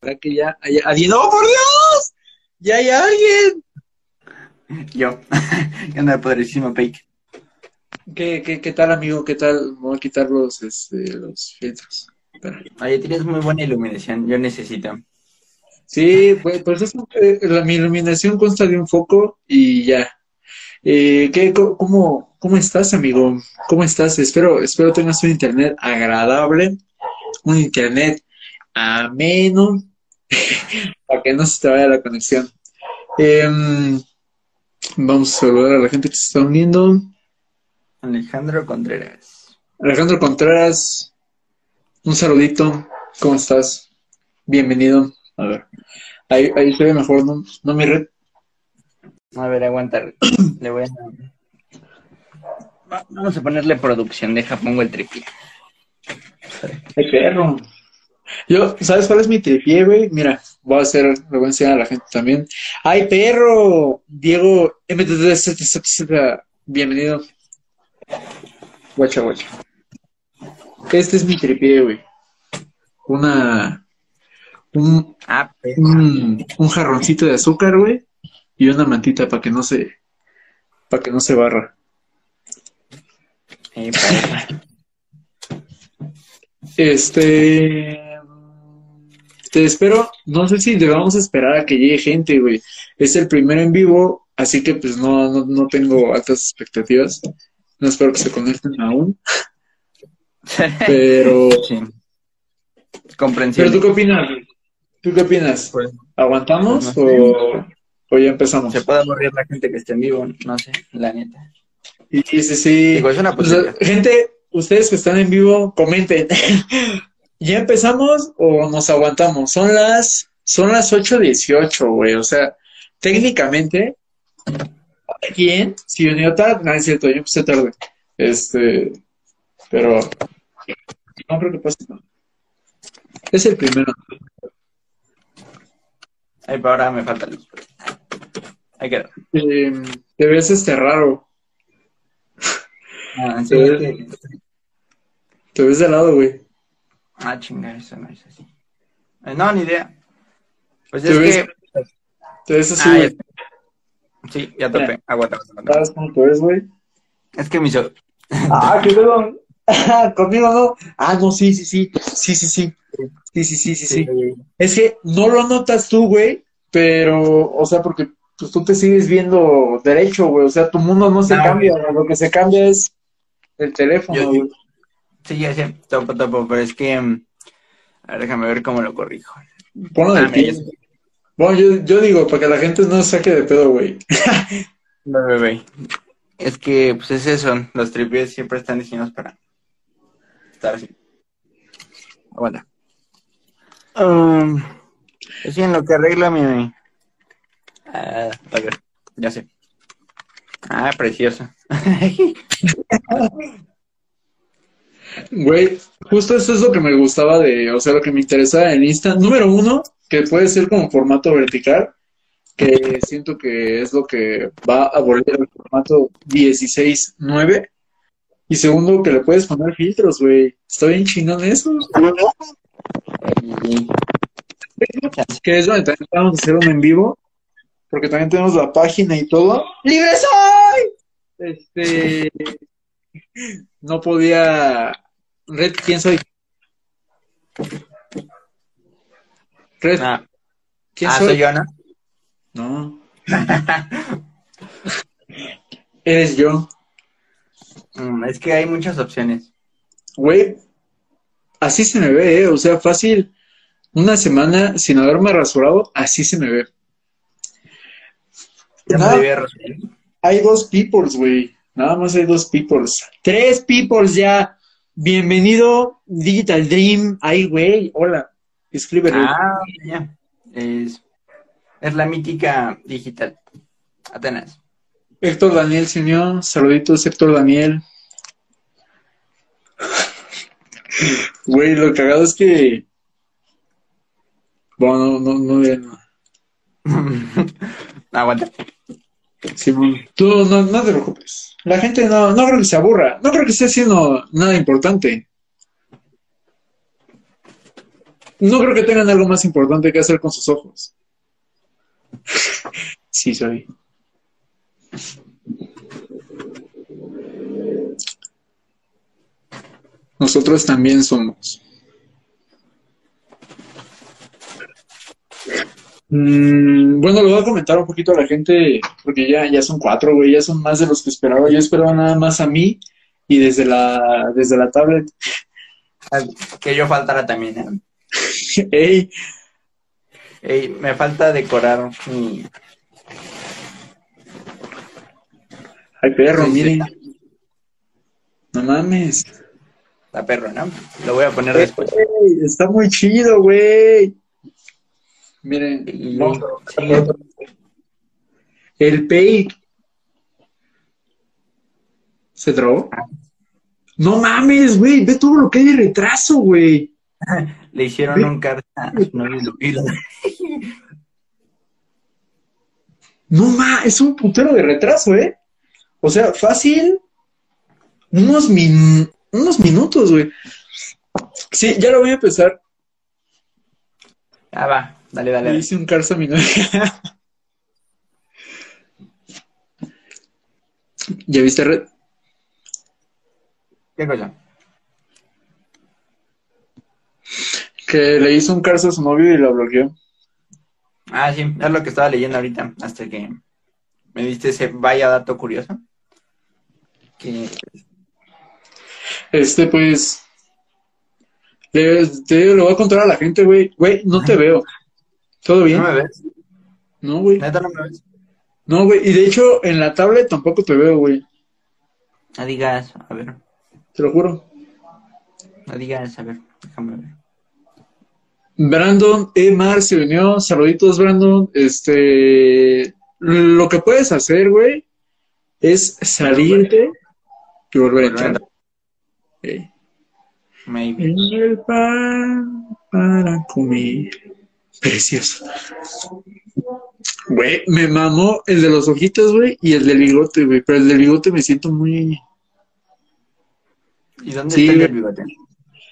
¿Para que ya haya alguien? ¡Oh, por Dios! ¡Ya hay alguien! Yo. ¿Qué onda, poderísimo Peik? ¿Qué, qué, ¿Qué tal, amigo? ¿Qué tal? Voy a quitar los, este, los filtros. Espera. Oye, tienes muy buena iluminación. Yo necesito. Sí, pues, pues es, eh, la, mi iluminación consta de un foco y ya. Eh, ¿qué, cómo, ¿Cómo estás, amigo? ¿Cómo estás? Espero, espero tengas un internet agradable, un internet ameno, para que no se te vaya la conexión. Em, vamos a saludar a la gente que se está uniendo. Alejandro Contreras. Alejandro Contreras, un saludito. ¿Cómo estás? Bienvenido. A ver, ahí, ahí se ve mejor, ¿no? ¿No, mi red? A ver, aguanta. Le voy a... Va- Vamos a ponerle producción. Deja, pongo el tripié. ¡Ay, perro! Yo, ¿sabes cuál es mi tripié, güey? Mira, voy a hacer, le voy a enseñar a la gente también. ¡Ay, perro! Diego, bienvenido. Guacha, guacha. Este es mi tripié, güey. Una, un, Ah, un, un jarroncito de azúcar, güey, y una mantita para que no se, para que no se barra. Eh, Este, te espero, no sé si debamos esperar a que llegue gente, güey. Es el primero en vivo, así que pues no, no, no tengo altas expectativas. No espero que se conecten aún, pero, sí. pero Comprensible. ¿tú qué opinas? ¿Tú qué opinas? Pues, ¿Aguantamos Pues no o, o ya empezamos? se puede aburrir la gente que esté en vivo, no sé, la neta. Y sí, sí, sí. Digo, es una O sea, posibilidad. gente, ustedes que están en vivo, comenten. ¿Ya empezamos o nos aguantamos? Son las, son las 8.18, güey. O sea, técnicamente, ¿quién? Si unió tarde, no es cierto, yo empecé tarde. Este, pero no creo que pase nada. Es el primero. Ay, pero ahora me falta luz. Ahí quedó. Eh, te ves este raro. Ah, sí, que- Te ves de lado, güey. Ah, chinga, eso no es así. Eh, no, ni idea. Pues Te es ves- que... Te ves así, Ah, Sí, ya topé. Aguanta. ¿Sabes te ves, güey? Es que mi Ah, qué pedo. Conmigo no. Ah, no, sí, sí, sí. Sí, sí, sí. Sí, sí, sí, sí, sí. Es que no lo notas tú, güey, pero, o sea, porque pues, tú te sigues viendo derecho, güey. O sea, tu mundo no se cambia, güey. Lo que se cambia es el teléfono, Yo- güey. Sí, ya sé, topo, topo, pero es que... mm, A ver, déjame ver cómo lo corrijo. Ponlo Bueno, yo, yo digo, para que la gente no se saque de pedo, güey. Ve, ve. Es que, pues es eso, los tripies siempre están diseñados para estar así. Aguanta. Um, es en lo que arregla mi... Ah, ya sé. Ah, precioso. Güey, justo eso es lo que me gustaba de, o sea, lo que me interesaba en Insta. Número uno, que puede ser como formato vertical, que siento que es lo que va a volver el formato 16.9. Y segundo, que le puedes poner filtros, güey. Está bien chingón eso. Que es donde también vamos a hacer un en vivo, porque también tenemos la página y todo. ¡Libre soy! Este. No podía. Red, ¿quién soy? Red, Ah, ¿quién ah, soy? soy yo, ¿no? No. Eres yo. Mm, es que hay muchas opciones. Güey, así se me ve, ¿eh? O sea, fácil. Una semana sin haberme rasurado, así se me ve. Nada. Hay dos peoples, güey. Nada más hay dos peoples. Tres peoples ya. Bienvenido, Digital Dream. Ay, güey, hola. Escríbele. Ah, ya. Es, es la mítica digital. Atenas. Héctor Daniel se unió. Saluditos, Héctor Daniel. Güey, lo cagado es que. Bueno, no, no, no, no. Aguanta. Simón, tú no, no te preocupes. La gente no, no creo que se aburra. No creo que esté haciendo nada importante. No creo que tengan algo más importante que hacer con sus ojos. sí, soy. Nosotros también somos. Mm, bueno, lo voy a comentar un poquito a la gente, porque ya, ya son cuatro, güey, ya son más de los que esperaba. Yo esperaba nada más a mí y desde la, desde la tablet. Que yo faltara también, ¿eh? Ey, Ey, me falta decorar mi... ay, perro, miren. No mames. La perro, ¿no? Lo voy a poner después. Ey, está muy chido, güey. Miren, Y- sí. el Pay se drogó. No mames, güey, ve todo lo que hay de retraso, güey. Le hicieron un carta Lupilo. No ma, es un putero de retraso, ¿eh? O sea, fácil. Unos, min- unos minutos, güey. Sí, ya lo voy a empezar. Ah, va, dale, dale. Le hice un carso a mi novia. ¿Ya viste red? ¿Qué cosa? Que le hizo un carso a su novio y lo bloqueó. Ah, sí, es lo que estaba leyendo ahorita, hasta que me diste ese vaya dato curioso. Que Este, pues. Le, te lo voy a contar a la gente, güey. Güey, no te veo. ¿Todo bien? no me ves, No, güey. neta no me ves. No, güey. Y de hecho, en la tablet tampoco te veo, güey. No digas, a ver, Te lo juro. no digas, a ver, déjame ver. Brandon E. Mar se unió. Saluditos, Brandon. Este. Lo que puedes hacer, güey, es salirte y volver a entrar. Ok. Maybe. En el pan para comer. Precioso. Güey, me mamó el de los ojitos, güey, y el del bigote, güey. Pero el del bigote me siento muy. ¿Y dónde Sí, está el bigote?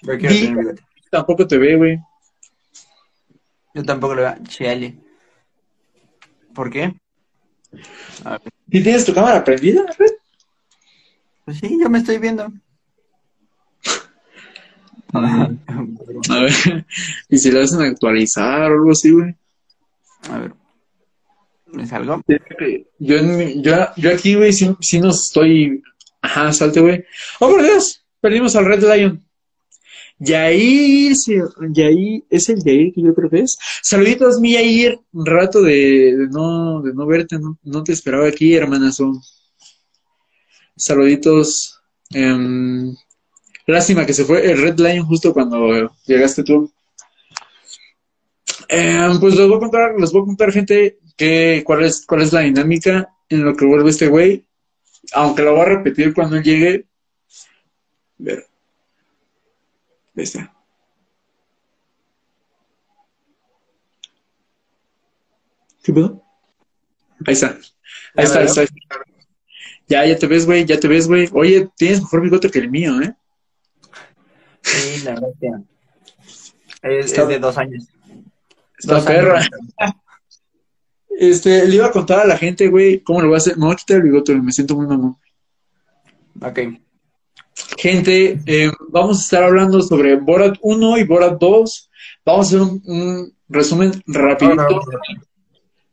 Yo quiero tener bigote. Tampoco te ve, güey. Yo tampoco lo veo. Chale. ¿Por qué? A ver. ¿Y tienes tu cámara prendida? Pues sí, yo me estoy viendo. A ver. ¿Y si le hacen actualizar o algo así, güey? A ver. ¿Me salgo? Yo, yo, yo aquí, güey, sí, sí nos estoy. Ajá, salte, güey. ¡Oh, por Dios! Perdimos al Red Lion. Yair, sí, Yair, es el Yair que yo creo que es. Saluditos, mi Yair. Un rato de, de no, de no verte, no, no te esperaba aquí, hermanazo. Saluditos. Em, lástima que se fue el Red Lion justo cuando llegaste tú. Em, pues les voy a contar, les voy a contar, gente, que, cuál es, cuál es la dinámica en lo que vuelve este güey. Aunque lo voy a repetir cuando llegue. Ver. Ahí está. ¿Qué pedo? Ahí está. Ahí está, ahí está. ahí está. Ya, ya te ves, güey, ya te ves, güey. Oye, tienes mejor bigote que el mío, ¿eh? Sí, la que es, Está- es de dos años. Está Dos perra. años. Este, le iba a contar a la gente, güey, cómo lo voy a hacer. Me voy a quitar el bigote, me siento muy mamón. Ok. Gente, eh, vamos a estar hablando sobre Borat 1 y Borat 2. Vamos a hacer un, un resumen rapidito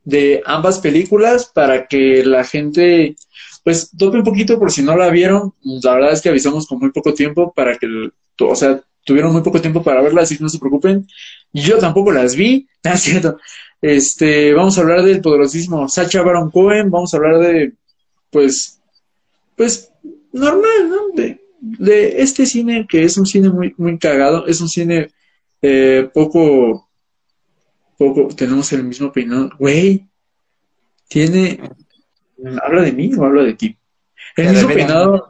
de ambas películas para que la gente, pues, tope un poquito por si no la vieron. La verdad es que avisamos con muy poco tiempo para que, el- o sea, tuvieron muy poco tiempo para verlas, así que no se preocupen. Yo tampoco las vi, ¿no es cierto? Este, vamos a hablar del poderosísimo Sacha Baron Cohen, vamos a hablar de, pues, pues, normal, ¿no? De, de este cine que es un cine muy, muy cagado, es un cine eh, poco, poco, tenemos el mismo peinado, güey, tiene, ¿habla de mí o habla de ti? El mismo peinado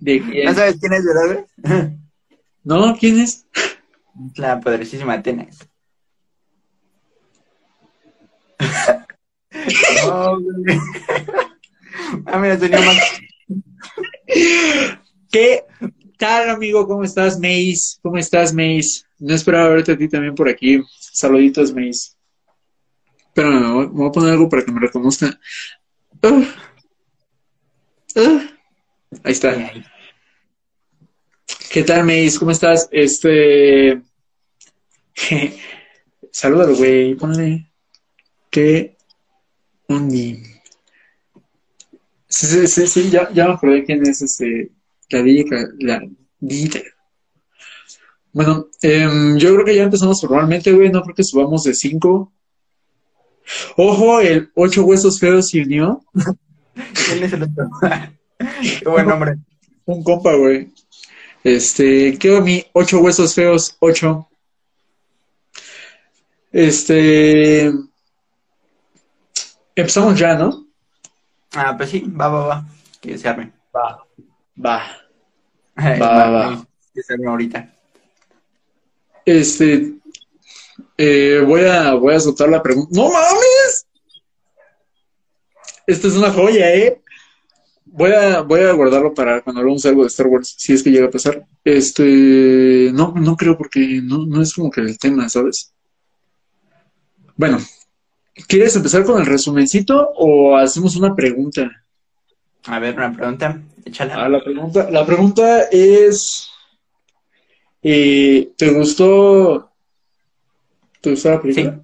de? ¿No sabes quién es, verdad? ¿No? ¿Quién es? La poderosísima Atenas. Ah, mira, tenía más. ¿Qué tal, amigo? ¿Cómo estás, Mace? ¿Cómo estás, Mace? no esperaba verte a ti también por aquí. Saluditos, Mace. Pero me voy a poner algo para que me reconozca. Ah. Ah. Ahí está. ¿Qué tal, Mace? ¿Cómo estás? Este. Salúdalo, güey. Ponle. ¿Qué? Ondi. Sí, sí, sí, sí, ya, ya me acordé quién es ese. La Dita. La Dita. Bueno, eh, yo creo que ya empezamos formalmente, güey. No creo que subamos de 5. Ojo, el ocho huesos feos se unió. ¿Quién es el otro? Qué buen nombre. Un compa, güey. Este, quedó mi ocho huesos feos, ocho. Este. Empezamos ya, ¿no? Ah, pues sí, va, va, va. Que se arme. Va. Va. Va, Va, va. Que se arme ahorita. Este. eh, voy a voy a soltar la pregunta. ¡No mames! Esta es una joya, ¿eh? Voy a, voy a guardarlo para cuando hablamos algo de Star Wars, si es que llega a pasar. Este, no, no creo porque no, no es como que el tema, ¿sabes? Bueno, ¿quieres empezar con el resumencito o hacemos una pregunta? A ver, una pregunta. Échala. Ah, la pregunta, la pregunta es, eh, ¿te gustó, te gustó la película?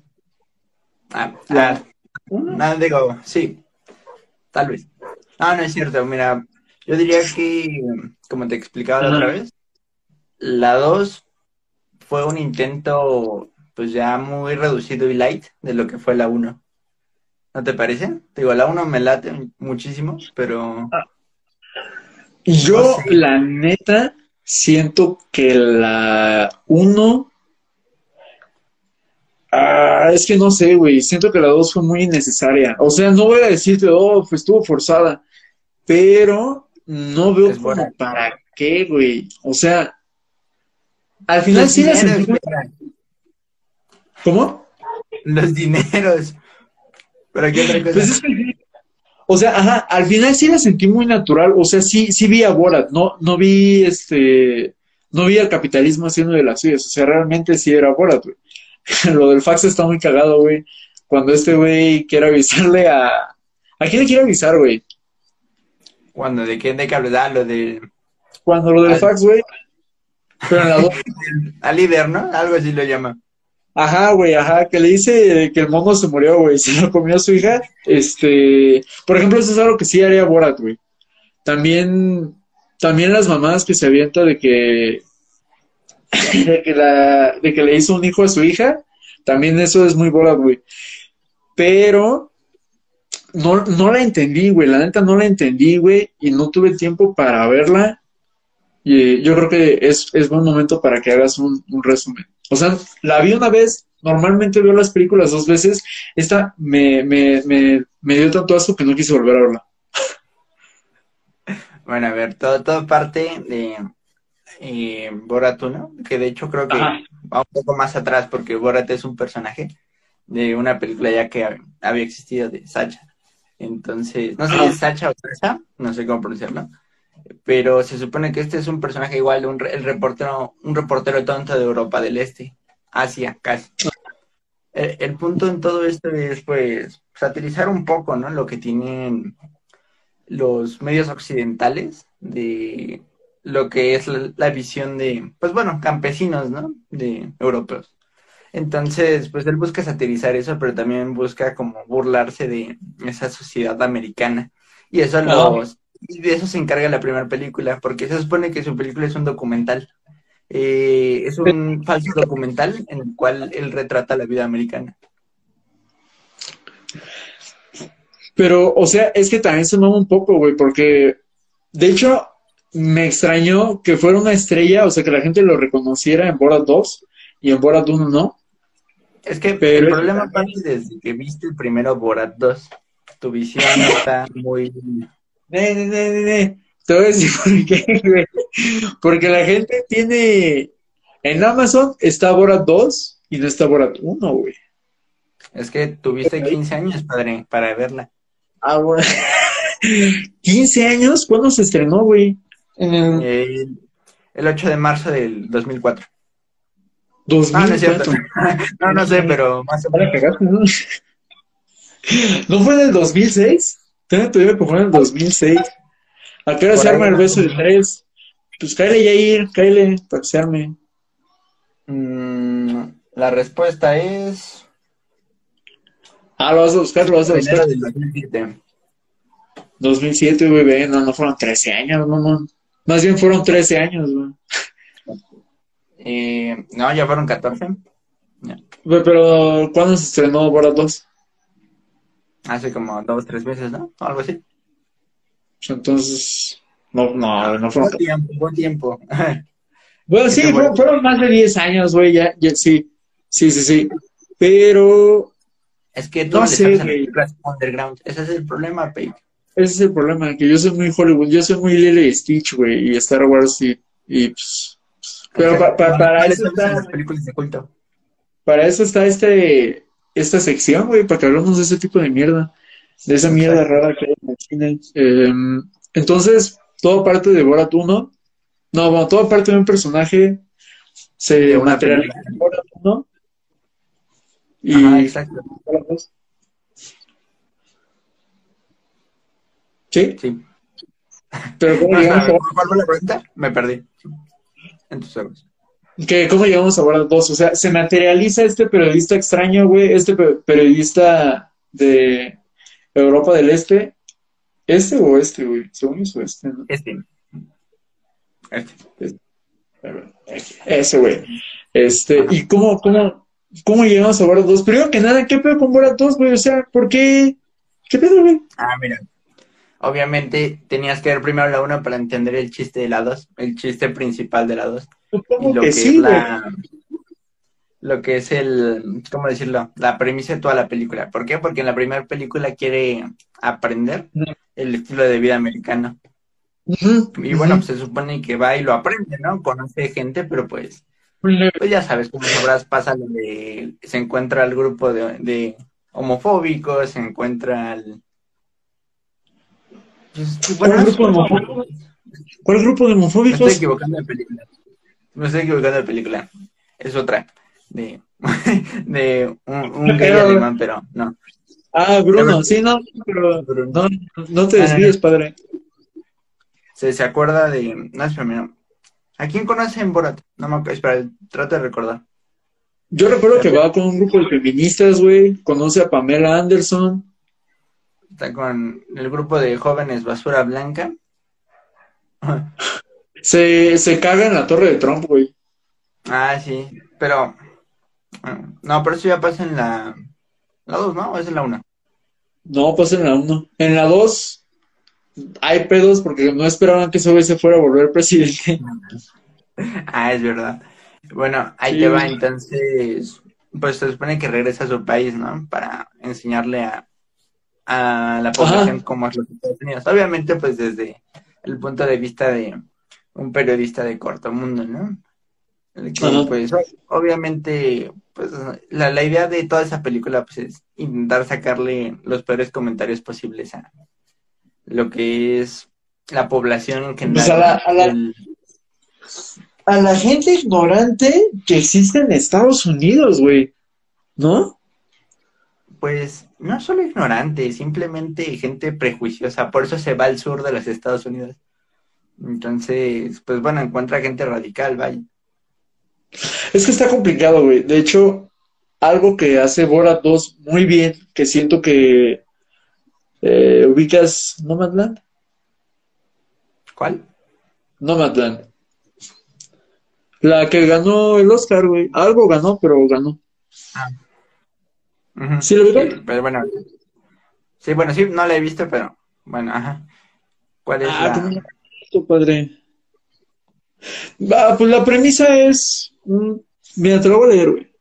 Ah, La- ah, nada, digo, sí. Tal vez. No, no es cierto. Mira, yo diría que, como te explicaba la otra vez, la 2 fue un intento, pues ya muy reducido y light de lo que fue la 1. ¿No te parece? Digo, la 1 me late muchísimo, pero Yo, No sé. la neta, siento que la 1. Ah, es que no sé, güey. Siento que la 2 fue muy innecesaria. O sea, no voy a decirte, oh, pues estuvo forzada. Pero no veo Es como buena. para qué, güey. O sea, al final los sí la sentí muy- ¿Cómo? los dineros. Pero qué otra cosa. Pues es que, o sea, ajá, al final sí la sentí muy natural, o sea, sí, sí vi a Borat, no, no vi este, no vi al capitalismo haciendo de las suyas, o sea, realmente sí era Borat, güey. Lo del fax está muy cagado, güey. Cuando este güey quiere avisarle a, ¿a quién le quiere avisar, güey? Cuando de qué de qué hablas, Ah, lo de Cuando lo del Al- fax, güey. Pero en la dos, al líder, ¿no? Algo así lo llama. Ajá, güey, ajá, que le dice que el mono se murió, güey, se lo comió su hija. Este, por ejemplo, eso es algo que sí haría Borat, güey. También, también las mamás que se avienta de que, de que la, de que le hizo un hijo a su hija, también eso es muy Borat, güey. Pero no, no la entendí, güey, la neta no la entendí, güey, y no tuve tiempo para verla. Y eh, yo creo que es, es buen momento para que hagas un, un resumen. O sea, la vi una vez, normalmente veo las películas dos veces. Esta me, me, me, me dio tanto asco que no quise volver a verla. Bueno, a ver, todo, todo parte de eh, Borat 1, que de hecho creo que Ajá. va un poco más atrás porque Borat es un personaje de una película ya que hab- había existido de Sacha. Entonces, no sé si es Sacha o Sacha, no sé cómo pronunciarlo, pero se supone que este es un personaje igual, un, el reportero, un reportero tonto de Europa del Este, Asia, casi. El, el punto en todo esto es, pues, satirizar un poco, ¿no? Lo que tienen los medios occidentales de lo que es la, la visión de, pues bueno, campesinos, ¿no? De europeos. Entonces, pues él busca satirizar eso, pero también busca como burlarse de esa sociedad americana. Y eso Ah. los, y de eso se encarga la primera película, porque se supone que su película es un documental. Eh, es un falso documental en el cual él retrata la vida americana. Pero, o sea, es que también se mama un poco, güey, porque de hecho me extrañó que fuera una estrella, o sea, que la gente lo reconociera en Borat 2 y en Borat 1 no. Es que Pero- el problema parte desde que viste el primero Borat 2. Tu visión está muy... Ne, ne, ne. Te voy a decir por qué, güey. Porque la gente tiene. En Amazon está Borat 2 y no está Borat 1, güey. Es que tuviste 15 años, padre, para verla. Ah, bueno. 15 años, ¿cuándo se estrenó, güey? En el- El, el 8 de marzo del 2004. ¿2000? Ah, no es cierto. no, no sé, pero más o menos. ¿no? ¿No fue en el 2006? Tengo entendido que fue en el 2006. ¿A qué hora se arma el beso de tres? Pues cáele, Yair, cáele, para que se arme. Mm, la respuesta es. Ah, lo vas a buscar, lo vas a buscar. del 2007. 2007, güey, no, no fueron 13 años, no, no. Más bien fueron 13 años, güey. Eh, no, ya fueron 14. Ya. Güey, Pero, ¿cuándo se estrenó Borat 2? Hace como dos, tres meses, ¿no? O algo así. Entonces, no, no, no fueron Buen tiempo, buen tiempo. Bueno, sí, Qué fueron, bueno. fueron más de 10 años, güey, ya, ya, sí, sí, sí, sí. Pero es que tú no, sé, güey. underground. Ese es el problema, Paige. Ese es el problema, que yo soy muy Hollywood, yo soy muy Lily Stitch, güey, y Star Wars y, y pues, pero pa- pa- para, ¿Cuáles eso está, las películas de culto. para eso está este, esta sección, güey, para que hablemos de ese tipo de mierda, de esa mierda rara que hay en el cine. Eh, entonces, toda parte de Borat 1, no, bueno, toda parte de un personaje se materializa en Borat 1 y Ajá, exacto. Borat 2. Sí, Sí. pero ¿cómo No, llegamos a ¿Cuál fue la pregunta? Me perdí. En tus ojos. cómo llegamos a Borat 2? O sea, se materializa este periodista extraño, güey, este pe- periodista de Europa del Este. ¿Este o este, güey? Según yo es este, ¿no? Este. Este. Pero, Ese, güey. Este, ¿y cómo, cómo, cómo llegamos a Borat 2? Primero que nada, ¿qué pedo con Borat 2, güey? O sea, ¿por qué? ¿Qué pedo, güey? Ah, mira. Obviamente tenías que ver primero la 1 para entender el chiste de la 2, el chiste principal de la 2. Y Supongo lo que que sí, la. Lo que es el. ¿Cómo decirlo? La premisa de toda la película. ¿Por qué? Porque en la primera película quiere aprender el estilo de vida americano. Y bueno, pues se supone que va y lo aprende, ¿no? Conoce gente, pero pues. Pues ya sabes, como sabrás, pasa lo de. Se encuentra el grupo de, de homofóbicos, se encuentra el. Pues, ¿Cuál grupo de homofóbicos? ¿Cuál grupo de Me estoy equivocando de película. Me estoy equivocando de película. Es otra. De, de un, un gay Pero- alemán, pero no. Ah, Bruno, sí, no, pero no, no te desvíes, padre. Se, se acuerda de. No, espera, mira. ¿A quién conoce en Borat? No me acuerdo. Espera, trato de recordar. Yo recuerdo que va con un grupo de feministas, güey. Conoce a Pamela Anderson. Está con el grupo de jóvenes Basura Blanca. Se, se caga en la torre de Trump, güey. Ah, sí. Pero. bueno, No, pero eso ya pasa en la. La 2, ¿no? ¿O es en la 1? No, pasa en la 1. En la 2 hay pedos porque no esperaban que ese güey se fuera a volver presidente. Ah, es verdad. Bueno, ahí Sí. te va, entonces, pues se supone que regresa a su país, ¿no? Para enseñarle a, a la población cómo es los Estados Unidos. Obviamente, pues desde el punto de vista de un periodista de corto mundo, ¿no? Que, pues, obviamente, pues la, la idea de toda esa película, pues es intentar sacarle los peores comentarios posibles a lo que es la población en general. Pues a la- a la- A la gente ignorante que existe en Estados Unidos, güey. ¿No? Pues no solo ignorante, simplemente gente prejuiciosa, por eso se va al sur de los Estados Unidos. Entonces, pues bueno, encuentra gente radical, vaya. Es que está complicado, güey. De hecho, algo que hace Borat 2 muy bien, que siento que eh, ubicas Nomadland. ¿Cuál? Nomadland. La que ganó el Oscar, güey. Algo ganó, pero ganó. ¿Sí lo? Sí, pero bueno. Sí, bueno, sí, no la he visto, pero bueno, ajá. ¿Cuál es Ah, la...? padre. Ah, pues la premisa es. mm, Mira, te lo voy a leer, güey.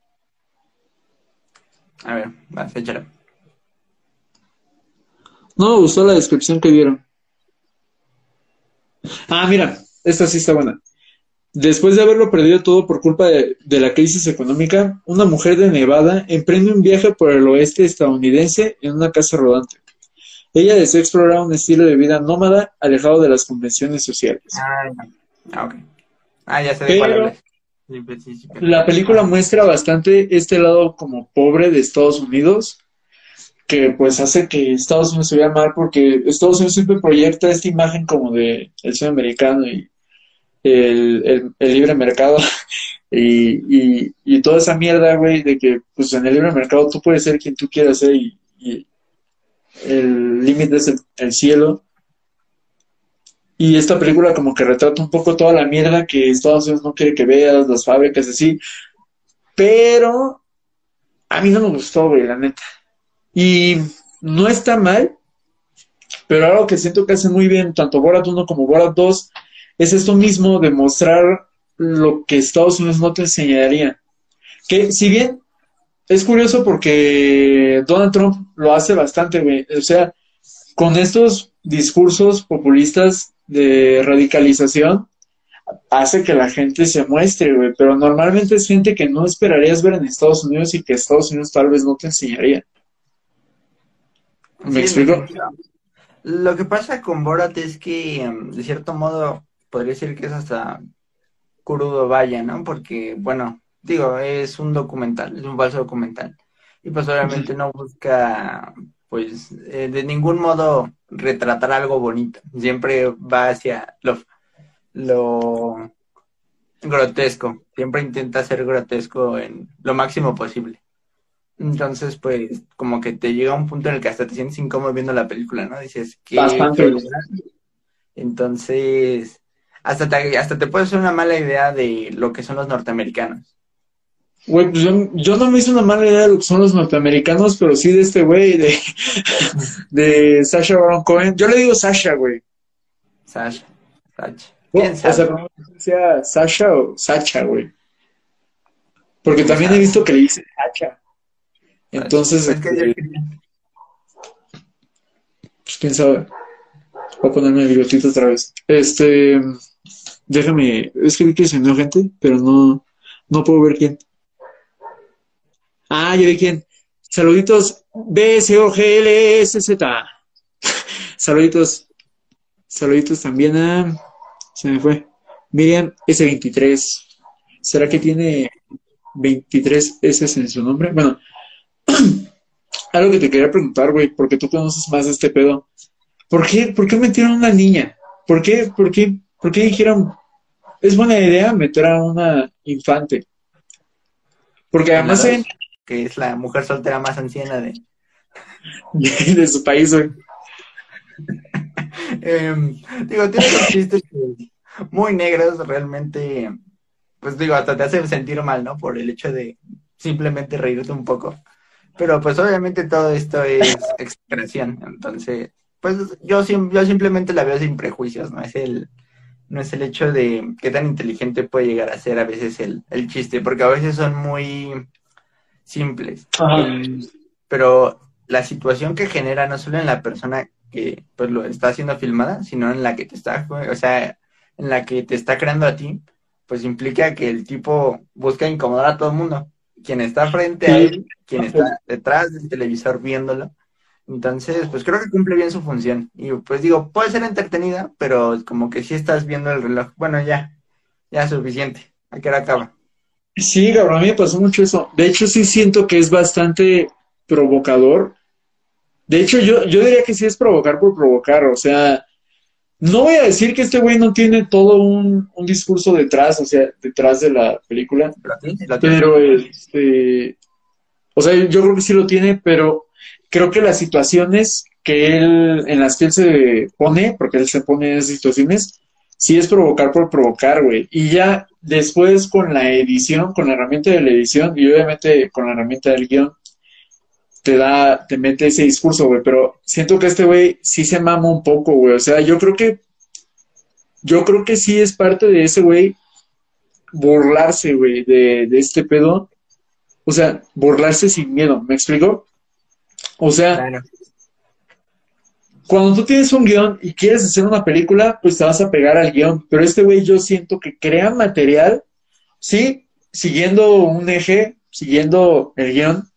A ver, vas, échalo. No me gustó la descripción que dieron. Ah, mira, esta sí está buena. Después de haberlo perdido todo por culpa de, de la crisis económica, una mujer de Nevada emprende un viaje por el oeste estadounidense en una casa rodante. Ella desea explorar un estilo de vida nómada alejado de las convenciones sociales. Ah. Ah, ok. Ah, ya sé de cuál Pero- hablas. la película muestra bastante este lado como pobre de Estados Unidos, que pues hace que Estados Unidos se vea mal porque Estados Unidos siempre proyecta esta imagen como de el sueño americano y el, libre mercado y, y, toda esa mierda, güey, de que pues en el libre mercado tú puedes ser quien tú quieras ser y, el límite es el cielo. Y esta película como que retrata un poco toda la mierda que Estados Unidos no quiere que veas, las fábricas así. Pero a mí no me gustó, güey, la neta. Y no está mal, pero algo que siento que hace muy bien tanto Borat 1 como Borat 2 es esto mismo de mostrar lo que Estados Unidos no te enseñaría. Que si bien es curioso porque Donald Trump lo hace bastante, güey. O sea, con estos discursos populistas de radicalización hace que la gente se muestre, güey, pero normalmente es gente que no esperarías ver en Estados Unidos y que Estados Unidos tal vez no te enseñaría. ¿Me explico? Lo que pasa con Borat es que, em, de cierto modo, podría decir que es hasta crudo vaya, ¿no? Porque, bueno, digo, es un documental, es un falso documental. Y pues obviamente no busca pues eh, de ningún modo retratar algo bonito. Siempre va hacia lo, lo grotesco. Siempre intenta ser grotesco en lo máximo posible. Entonces, pues, como que te llega un punto en el que hasta te sientes incómodo viendo la película, ¿no? Dices que... Entonces, hasta te, hasta te puede ser una mala idea de lo que son los norteamericanos. Güey, pues yo, no me hice una mala idea de lo que son los norteamericanos, pero sí de este güey, de, de Sasha Baron Cohen. Yo le digo Sasha, güey. Sasha, Sasha. ¿Quién sabe? O sea, Sasha o Sacha, güey. Porque también he visto que le dice Sacha. Entonces, este, pues quién sabe. Voy a ponerme el bigotito otra vez. Este, déjame, es que vi que se me gente, pero no, no puedo ver quién. Ah, ya vi quién. Saluditos B-S-O-G-L-S-Z. Saluditos. Saluditos también a. Se me fue. Miriam S23. ¿Será que tiene 23 S en su nombre? Bueno, algo que te quería preguntar, güey, porque tú conoces más de este pedo. ¿Por qué, por qué metieron a una niña? ¿Por qué, por qué, por qué dijeron, es buena idea meter a una infante? Porque además en, que es la mujer soltera más anciana de, de su país, güey. Em, digo, tiene unos chistes muy negros, realmente, pues digo, hasta te hace sentir mal, ¿no? Por el hecho de simplemente reírte un poco. Pero pues obviamente todo esto es expresión, entonces, pues yo, yo simplemente la veo sin prejuicios, ¿no? Es el, no es el hecho de qué tan inteligente puede llegar a ser a veces el, el chiste, porque a veces son muy simples. pero la situación que genera no solo en la persona que pues lo está haciendo filmada, sino en la que te está, o sea, en la que te está creando a ti, pues implica que el tipo busca incomodar a todo el mundo. Quien está frente a él, quien está detrás del televisor viéndolo. Entonces, pues creo que cumple bien su función. Y pues digo, puede ser entretenida, pero como que si estás viendo el reloj. Bueno, ya, ya es suficiente. ¿A qué hora acaba? Sí, cabrón, a mí me pasó mucho eso. De hecho, sí siento que es bastante provocador. De hecho, yo, yo diría que sí es provocar por provocar. O sea, no voy a decir que este güey no tiene todo un, discurso detrás, o sea, detrás de la película. Pero, este, o sea, yo creo que sí lo tiene, pero creo que las situaciones que él, en las que él se pone, porque él se pone en esas situaciones, sí es provocar por provocar, güey. Y ya después con la edición, con la herramienta de la edición y obviamente con la herramienta del guion, te da, te mete ese discurso, güey. Pero siento que este güey sí se mama un poco, güey. O sea, yo creo que, yo creo que sí es parte de ese güey burlarse, güey, de, de este pedo. O sea, burlarse sin miedo, ¿me explico? O sea, cuando tú tienes un guion y quieres hacer una película, pues te vas a pegar al guion. Pero este güey yo siento que crea material, sí, siguiendo un eje, siguiendo el guion,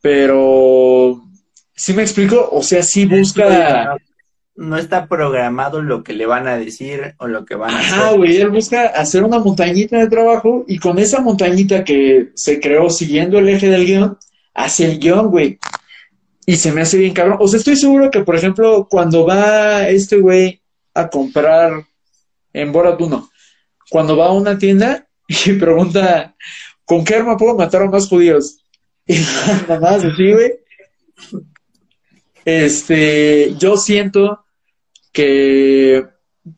pero ¿sí me explico? O sea, sí busca, no está programado lo que le van a decir o lo que van a Ajá, hacer. güey, él busca hacer una montañita de trabajo y con esa montañita que se creó siguiendo el eje del guion, hace el guion, güey. Y se me hace bien cabrón. O sea, estoy seguro que, por ejemplo, cuando va este güey a comprar en Borat 1, cuando va a una tienda y pregunta, ¿con qué arma puedo matar a más judíos? Y nada más así, güey. Este, yo siento que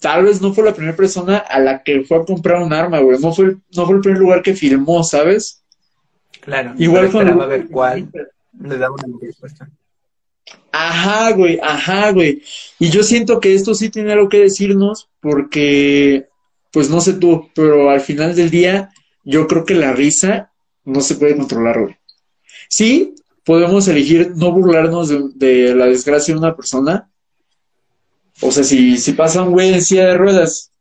tal vez no fue la primera persona a la que fue a comprar un arma, güey. No fue, no fue el primer lugar que filmó, ¿sabes? Claro. Igual ver cuál le daba una respuesta. Ajá, güey, ajá, güey. Y yo siento que esto sí tiene algo que decirnos porque, pues no sé tú, pero al final del día yo creo que la risa no se puede controlar, güey. Sí, podemos elegir no burlarnos de, de la desgracia de una persona. O sea, si, si pasa un güey en silla de ruedas,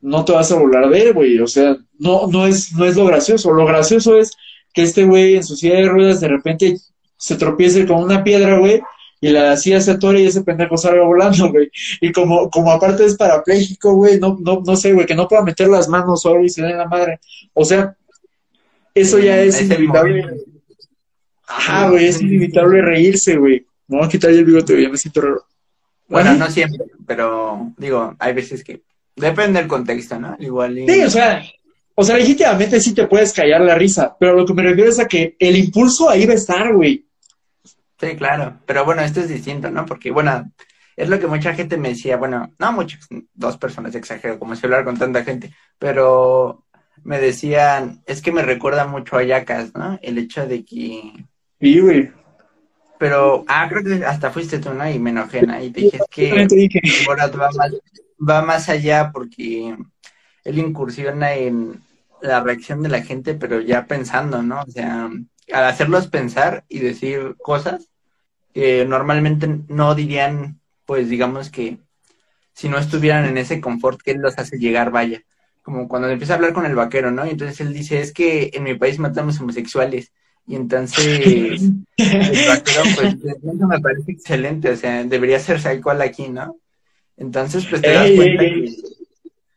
no te vas a burlar de él, güey. O sea, no, no es, no es lo gracioso. Lo gracioso es que este güey en su silla de ruedas de repente se tropiece con una piedra, güey, y la silla se atore y ese pendejo salga volando, güey. Y como, como aparte es parapléjico, güey, no, no, no sé, güey, que no pueda meter las manos o algo y se dé la madre. O sea, eso ya es inevitable. Ajá, güey, es inevitable reírse, güey. Me voy a quitar el bigote, ya me siento raro. Bueno, no siempre, pero digo, hay veces que depende del contexto, ¿no? Igual y... Sí, o sea, o sea, legítimamente sí te puedes callar la risa, pero lo que me refiero es a que el impulso ahí va a estar, güey. Sí, claro, pero bueno, esto es distinto, ¿no? Porque, bueno, es lo que mucha gente me decía, bueno, no muchas, dos personas exagero, como si hablar con tanta gente, pero me decían, es que me recuerda mucho a Yacas, ¿no? El hecho de que, Sí, güey. pero, ah, creo que hasta fuiste tú, ¿no? Y me enojé, ¿no? Y te dije, es que Borat va más, va más allá porque él incursiona en la reacción de la gente, pero ya pensando, ¿no? O sea, al hacerlos pensar y decir cosas que normalmente no dirían, pues digamos que si no estuvieran en ese confort que él los hace llegar, vaya. Como cuando empieza a hablar con el vaquero, ¿no? Y entonces él dice, es que en mi país matamos homosexuales. Y entonces el vaquero, pues, me parece excelente, o sea, debería ser tal cual aquí, ¿no? Entonces, pues te das cuenta que,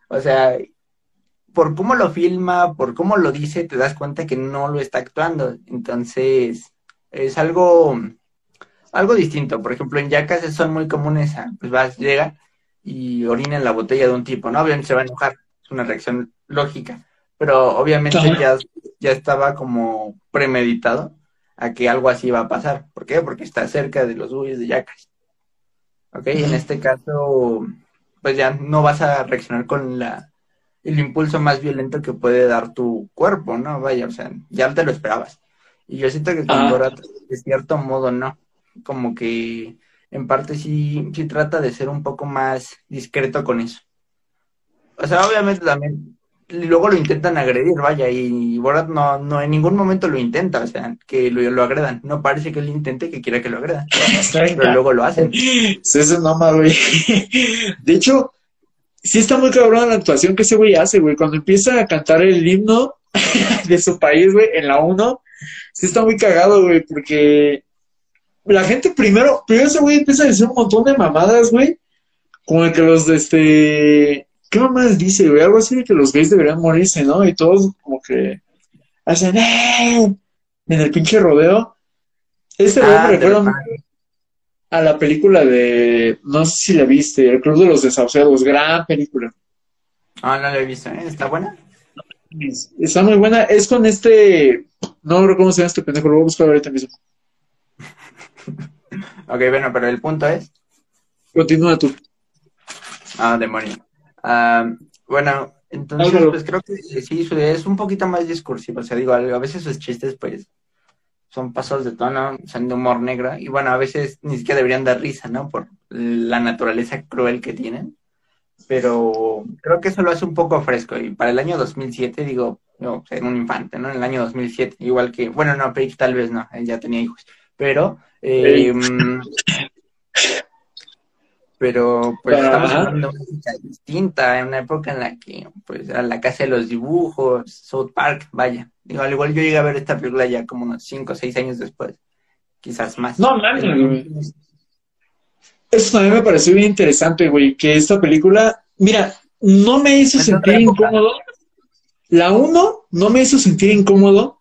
o sea, por cómo lo filma, por cómo lo dice, te das cuenta que no lo está actuando. Entonces, es algo, algo distinto. Por ejemplo, en Yacas son muy comunes, a, pues vas, llega y orina en la botella de un tipo, ¿no? Obviamente se va a enojar, es una reacción lógica, pero obviamente ya, ya estaba como premeditado a que algo así iba a pasar. ¿Por qué? Porque está cerca de los güeyes de Yacas. ¿Ok? En este caso, pues ya no vas a reaccionar con la, el impulso más violento que puede dar tu cuerpo, ¿no? Vaya, o sea, ya te lo esperabas. Y yo siento que con Ah. Borat, de cierto modo, no. Como que en parte sí, sí trata de ser un poco más discreto con eso. O sea, obviamente también, y luego lo intentan agredir, vaya, y Borat no, no en ningún momento lo intenta, o sea, que lo, lo agredan. No parece que él intente que quiera que lo agredan, pero luego lo hacen. Sí, ese mama, güey. De hecho, sí está muy cabrón la actuación que ese güey hace, güey. Cuando empieza a cantar el himno de su país, güey, en la 1, sí está muy cagado, güey, porque la gente primero, primero ese güey empieza a decir un montón de mamadas, güey, como que los de este... ¿Qué mamadas dice, güey? Algo así de que los gays deberían morirse, ¿no? Y todos como que hacen ¡eh! en el pinche rodeo. Este güey Ah, me recuerda. A la película de, no sé si la viste, El Club de los Desahuciados, gran película. Ah, no lo he visto, ¿eh? ¿Está buena? Está muy buena, es con este, no recuerdo cómo se llama este pendejo, lo voy a buscar ahorita mismo. Ok, bueno, pero el punto es... Continúa tú. Ah, demonio. Ah, bueno, entonces, Álvaro. pues creo que sí, es un poquito más discursivo. O sea, digo, a veces sus chistes, pues, son pasos de tono, son de humor negro. Y bueno, a veces ni siquiera deberían dar risa, ¿no? Por la naturaleza cruel que tienen. Pero creo que eso lo hace un poco fresco. Y para el año 2007, digo, no, o sea, era un infante, ¿no? En el año 2007, igual que, bueno, no, Paige tal vez no, él ya tenía hijos. Pero, eh, pero pues Ajá. estamos hablando de una época distinta, en una época en la que pues era la casa de los dibujos, South Park, vaya. Digo, al igual yo llegué a ver esta película ya como unos 5 o 6 años después, quizás más. No mames, güey. Eso también me pareció bien interesante, güey, que esta película, mira, no me hizo Es sentir incómodo. La uno no me hizo sentir incómodo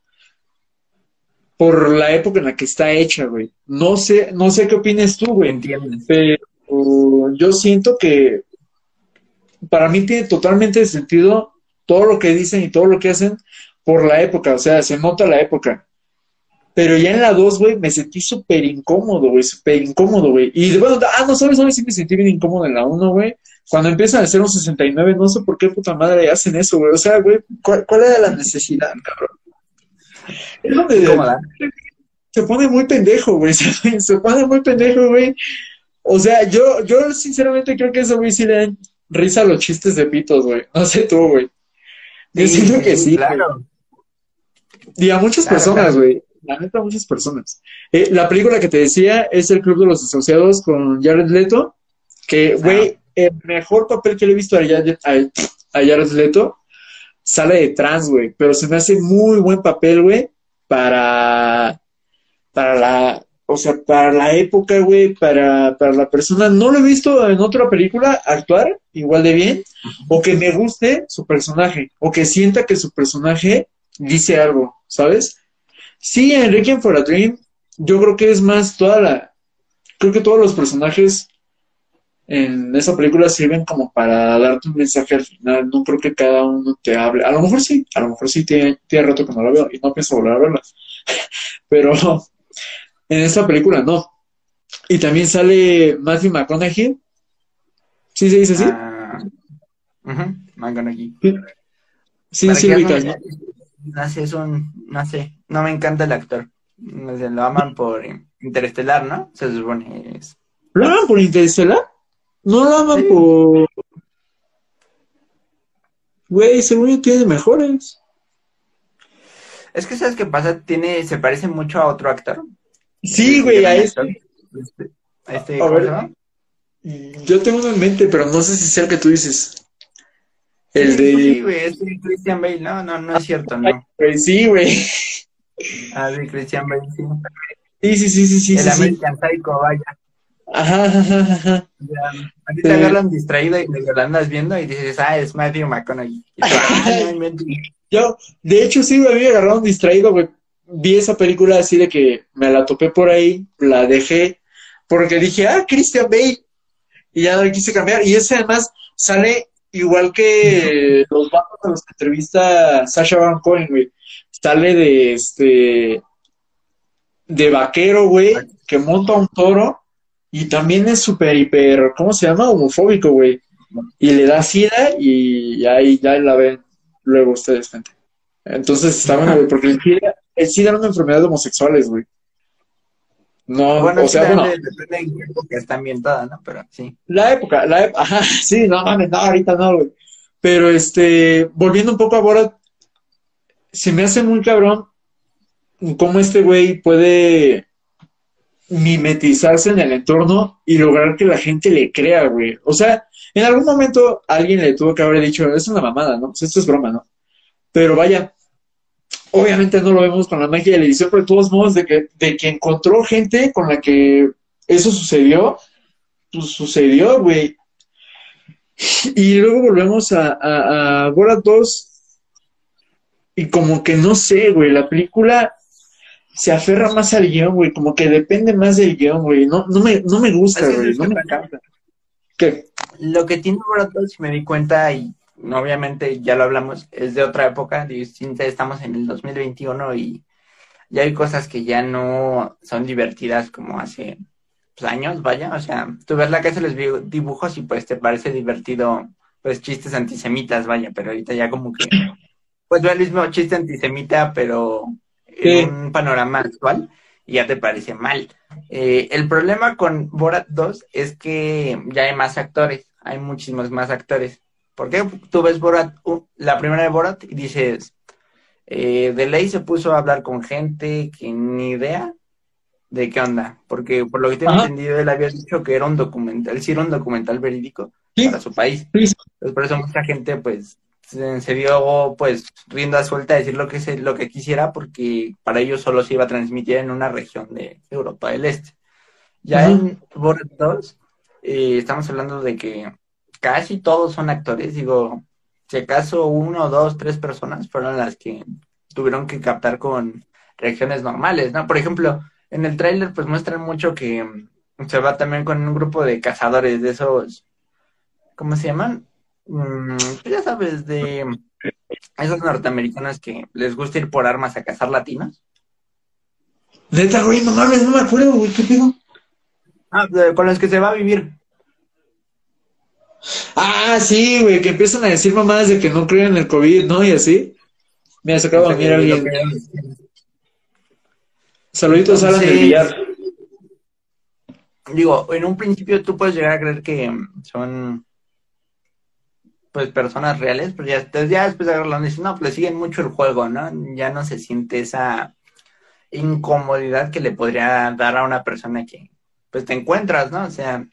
por la época en la que está hecha, güey. No sé, no sé qué opinas tú, güey. ¿Entiendes? Pero yo siento que para mí tiene totalmente sentido todo lo que dicen y todo lo que hacen por la época, o sea, se nota la época. Pero ya en la 2, güey, me sentí súper incómodo, güey, súper incómodo, güey. Y bueno, ah, no sabes, sabes, sí me sentí bien incómodo en la 1, güey. Cuando empiezan a hacer un 69, no sé por qué puta madre hacen eso, güey. O sea, güey, ¿cuál, cuál era la necesidad, cabrón? Es donde se pone muy pendejo, güey. Se pone muy pendejo, güey. O sea, yo, yo sinceramente creo que eso, güey, sí le dan risa a los chistes de pitos, güey. No sé tú, güey. Yo siento que sí. güey. Claro. Y a muchas Claro, personas, claro. güey. La neta, a muchas personas. Eh, la película que te decía es El Club de los Asociados con Jared Leto. Que, güey, el mejor papel que le he visto a Jared, a, a Jared Leto sale de trans, güey. Pero se me hace muy buen papel, güey, para, para la, o sea, para la época, güey, para, para la persona. No lo he visto en otra película actuar igual de bien, o que me guste su personaje, o que sienta que su personaje dice algo, ¿sabes? Sí, en Requiem for a Dream, yo creo que es más toda la, creo que todos los personajes en esa película sirven como para darte un mensaje al final, no creo que cada uno te hable, a lo mejor sí, a lo mejor sí tiene, tiene rato que no la veo y no pienso volver a verla, pero en esta película no. Y también sale Matthew McConaughey, ¿sí se dice así? Ujú, McConaughey. sí, sí, que ubicas, ¿no? No sé, es un, no sé, no me encanta el actor. No sé, lo aman por Interestelar, ¿no? Se supone es. ¿Lo aman por Interestelar? No lo aman Sí. por... Güey, según yo tiene mejores. Es que sabes qué pasa, tiene, se parece mucho a otro actor. Sí, Eh, güey, a este. Este, a este, A ¿cómo ver. se llama? Yo tengo uno en mente, pero no sé si sea el que tú dices. El Sí, de... Sí, güey, es de Christian Bale. No, no, no es cierto, no. Sí, güey. Ah, de Christian Bale, sí. Sí, sí, sí, sí, sí, el sí, sí. American Psycho, vaya. Ajá, ajá, ajá. A ti te Sí. agarran distraído y lo andas viendo y dices, ah, es Matthew McConaughey. "Ah, no inventes". Yo, de hecho, sí, güey, me agarraron distraído, güey. Vi esa película así de que me la topé por ahí, la dejé, porque dije, ah, Christian Bale. Y ya no quise cambiar. Y ese además sale igual que los vatos a los que entrevista Sasha Baron Cohen, güey. Sale de este. de vaquero, güey, que monta un toro y también es súper, hiper, ¿cómo se llama? Homofóbico, güey. Y le da sida y ahí ya la ven luego ustedes, gente. Entonces está bueno, güey, porque el SIDA, el SIDA era una enfermedad de homosexuales, güey. No, Bueno, o sea, bueno, depende, depende en qué época está ambientada, ¿no? Pero sí. la época, la época, ajá, sí, no mames, no, ahorita no, güey. Pero este, volviendo un poco a Borat, se me hace muy cabrón cómo este güey puede mimetizarse en el entorno y lograr que la gente le crea, güey. O sea, en algún momento alguien le tuvo que haber dicho, es una mamada, ¿no? Pues esto es broma, ¿no? Pero vaya, obviamente no lo vemos con la magia de la edición, pero de todos modos, de que, de que encontró gente con la que eso sucedió, pues sucedió, güey. Y luego volvemos a, a, a Borat 2 y como que no sé, güey, la película se aferra más al guion, güey, como que depende más del guion, güey. No, no, me, no me gusta, güey, no me encanta. ¿Qué? Lo que tiene Borat 2, me di cuenta, y obviamente ya lo hablamos, es de otra época, distinta, estamos en el 2021 y ya hay cosas que ya no son divertidas como hace pues, años, vaya, o sea, tú ves la casa de los dibujos y pues te parece divertido, pues chistes antisemitas, vaya, pero ahorita ya como que, pues ve el mismo chiste antisemita, pero Sí. en un panorama actual y ya te parece mal. Eh, el problema con Borat 2 es que ya hay más actores, hay muchísimos más actores. ¿Por qué? Tú ves Borat, uh, la primera de Borat y dices, eh, de ley se puso a hablar con gente que ni idea de qué onda, porque por lo que tengo Ajá. entendido él había dicho que era un documental, sí era un documental verídico Sí. para su país. Sí, por eso mucha gente pues se, dio pues rienda suelta a decir lo que se, lo que quisiera porque para ellos solo se iba a transmitir en una región de Europa del Este. Ya en Borat 2 eh, estamos hablando de que casi todos son actores, digo, si acaso uno, dos, tres personas fueron las que tuvieron que captar con reacciones normales, ¿no? Por ejemplo, en el tráiler pues muestran mucho que mm, se va también con un grupo de cazadores de esos, ¿cómo se llaman? Mm, pues ya sabes, de esos norteamericanos que les gusta ir por armas a cazar latinos. Neta, güey, no mames, no me acuerdo, güey, ¿qué pido? Ah, con los que se va a vivir. Ah, sí, güey, que empiezan a decir mamadas de que no creen en el COVID, ¿no? Y así. Me ha sacado a mirar alguien. Saluditos a Alan del Villar. Digo, en un principio tú puedes llegar a creer que son pues personas reales, pero ya, ya después de verlo dicen, no, pues siguen mucho el juego, ¿no? Ya no se siente esa incomodidad que le podría dar a una persona que pues te encuentras, ¿no? O sea,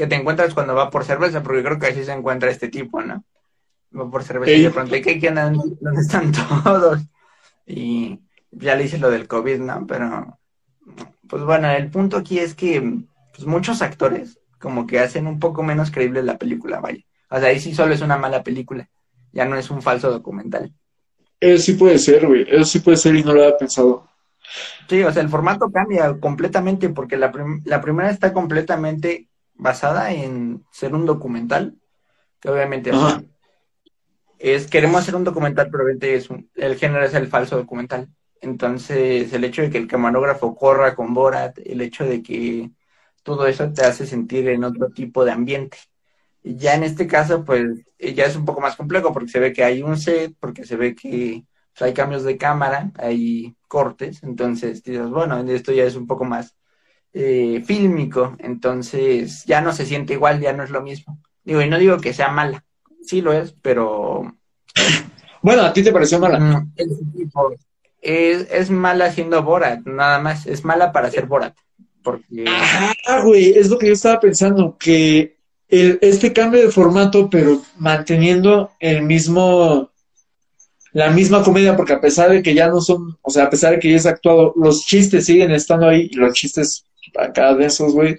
que te encuentras cuando va por cerveza, porque creo que así se encuentra este tipo, ¿no? Va por cerveza y de pronto, ¿qué, qué andan? ¿Dónde están todos? Y ya le hice lo del COVID, ¿no? Pero, pues bueno, el punto aquí es que pues, muchos actores como que hacen un poco menos creíble la película, vaya. O sea, ahí sí solo es una mala película, ya no es un falso documental. Eso sí puede ser, güey, eso sí puede ser y no lo había pensado. Sí, o sea, el formato cambia completamente porque la, la primera está completamente basada en ser un documental, que obviamente es queremos hacer un documental, pero obviamente es el género es el falso documental. Entonces, el hecho de que el camarógrafo corra con Borat, el hecho de que todo eso te hace sentir en otro tipo de ambiente. Y ya en este caso, pues, ya es un poco más complejo porque se ve que hay un set, porque se ve que pues, hay cambios de cámara, hay cortes, entonces dices, bueno, esto ya es un poco más eh, fílmico, entonces ya no se siente igual, ya no es lo mismo. Digo, y no digo que sea mala, sí lo es, pero... Bueno, ¿a ti te pareció mala? Mm, es, es mala haciendo Borat, nada más, es mala para hacer Borat. Porque... Ah, güey, es lo que yo estaba pensando, que el, este cambio de formato, pero manteniendo el mismo, la misma comedia, porque a pesar de que ya no son, o sea, a pesar de que ya es actuado, los chistes siguen estando ahí, y los chistes acá de esos, güey,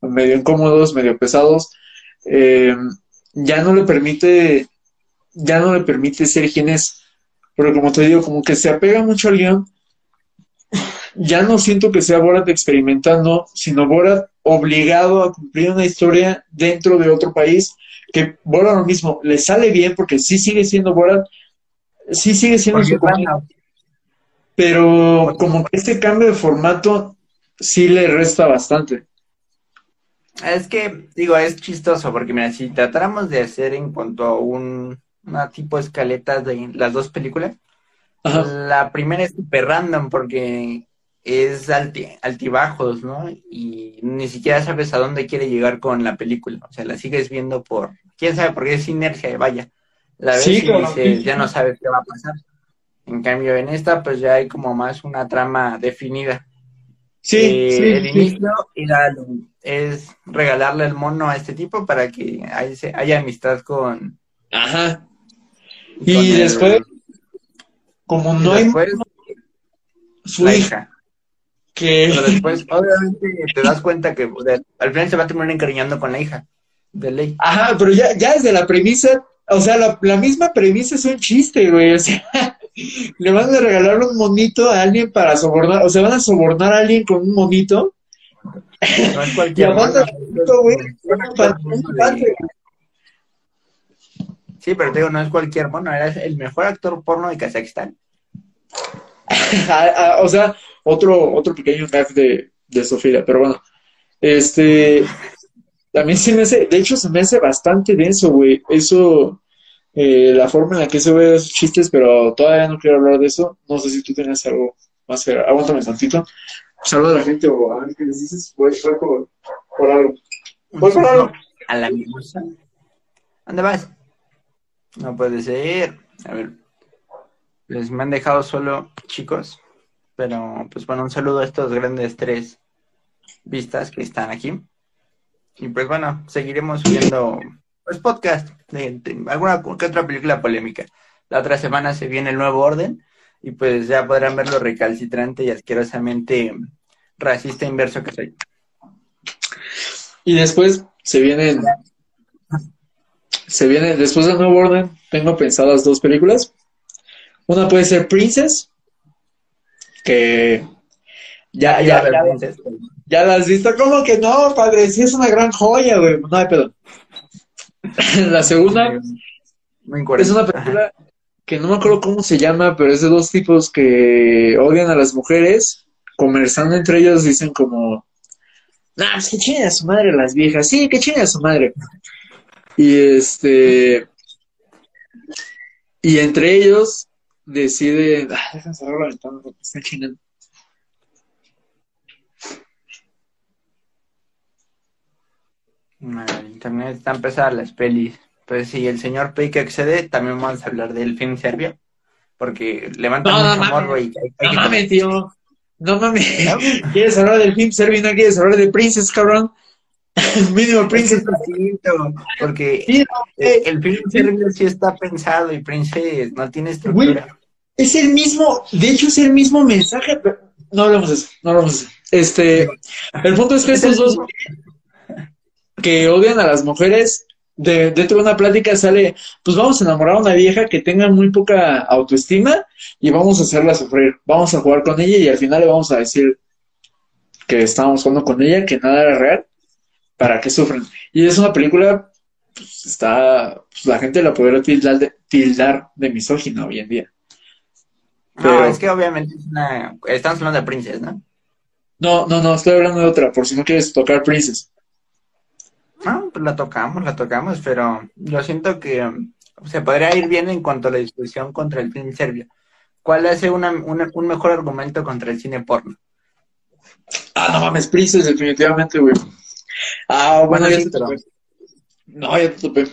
medio incómodos, medio pesados, eh, ya no le permite, ya no le permite ser quien es, pero como te digo, como que se apega mucho al guion, ya no siento que sea Borat experimentando, sino Borat obligado a cumplir una historia dentro de otro país, que Borat lo mismo, le sale bien porque sí sigue siendo Borat, sí sigue siendo su pero como que este cambio de formato sí le resta bastante. Es que, digo, es chistoso porque, mira, si tratáramos de hacer en cuanto a un una tipo de escaletas de las dos películas, la primera es super random porque es altibajos, ¿no? Y ni siquiera sabes a dónde quiere llegar con la película. O sea, la sigues viendo por, quién sabe, porque es inercia, vaya. La ves y dices, ya no sabes qué va a pasar. En cambio, en esta, pues ya hay como más una trama definida. Sí, eh, sí El inicio es regalarle el mono a este tipo para que haya, amistad con. Ajá. y después, como no hay. Su hija. Que... Pero después, obviamente, te das cuenta que al final se va a terminar encariñando con la hija de ley. Ajá, pero ya, ya desde la premisa, o sea, la, la misma premisa es un chiste, güey. O sea, le van a regalar un monito a alguien para sobornar, o sea, van a sobornar a alguien con un monito. No es cualquier Sí, pero te digo, no es cualquier mono, era el mejor actor porno de Kazajistán. Ah, ah, o sea, otro, otro pequeño gag de, de Sofía, pero bueno. Este, también se me hace, de hecho se me hace bastante denso, güey. Eso, eh, la forma en la que se ve esos chistes, pero todavía no quiero hablar de eso. No sé si tú tienes algo más que... Aguántame tantito. Saluda a la gente o a ver qué les dices. Voy a por, por algo. Voy por algo. A la mimosa. ¿Dónde vas? No puede ser. A ver. Les me han dejado solo, chicos. Pero, pues bueno, un saludo a estos grandes tres vistas que están aquí. Y pues bueno, seguiremos viendo pues podcast de, alguna que otra película polémica. La otra semana se viene el nuevo orden y pues ya podrán ver lo recalcitrante y asquerosamente racista inverso que soy. Y después, se vienen, se vienen, después del Nuevo Orden, tengo pensadas dos películas. Una puede ser Princess, que ya, ya, ya, ya la has visto. ¿Cómo que no, padre? Sí es una gran joya, güey. No hay pedo. la segunda es una película que no me acuerdo cómo se llama, pero es de dos tipos que odian a las mujeres, conversando entre ellos, dicen como, nah, pues que chinguen a su madre las viejas, sí, que chinguen a su madre. Y este, y entre ellos deciden, ah, déjenme cerrar la ventana porque están chingando. El internet está empezando las pelis. Pues si el señor Pei que accede, también vamos a hablar del film serbio. Porque levanta No, no mucho mames. morbo y No mames, tío. No mames. ¿Quieres hablar del film serbio y no quieres hablar de Princess, cabrón? Mínimo Es Princess. porque Sí, eh, el film serbio sí está pensado y Princess no tiene estructura. Es el mismo, de hecho es el mismo mensaje, pero no hablamos de eso, no hablamos de eso. Este, el punto es que estos dos que odian a las mujeres, de, dentro de una plática sale, pues vamos a enamorar a una vieja que tenga muy poca autoestima y vamos a hacerla sufrir, vamos a jugar con ella y al final le vamos a decir que estábamos jugando con ella, que nada era real, para que sufran. Y es una película, pues está, pues la gente la podría tildar de, tildar de misógina hoy en día. No, Pero- es que obviamente es una... Estamos hablando de Princess, ¿no? No, no, no, estoy hablando de otra, por si no quieres tocar Princess. No, pues la tocamos, la tocamos, pero yo siento que se podría ir bien en cuanto a la discusión contra el film serbio. ¿Cuál hace una, una- un mejor argumento contra el cine porno? Ah, no mames, Princess, definitivamente, güey. Ah, bueno, Bueno, ya te topé. No, ya te topé.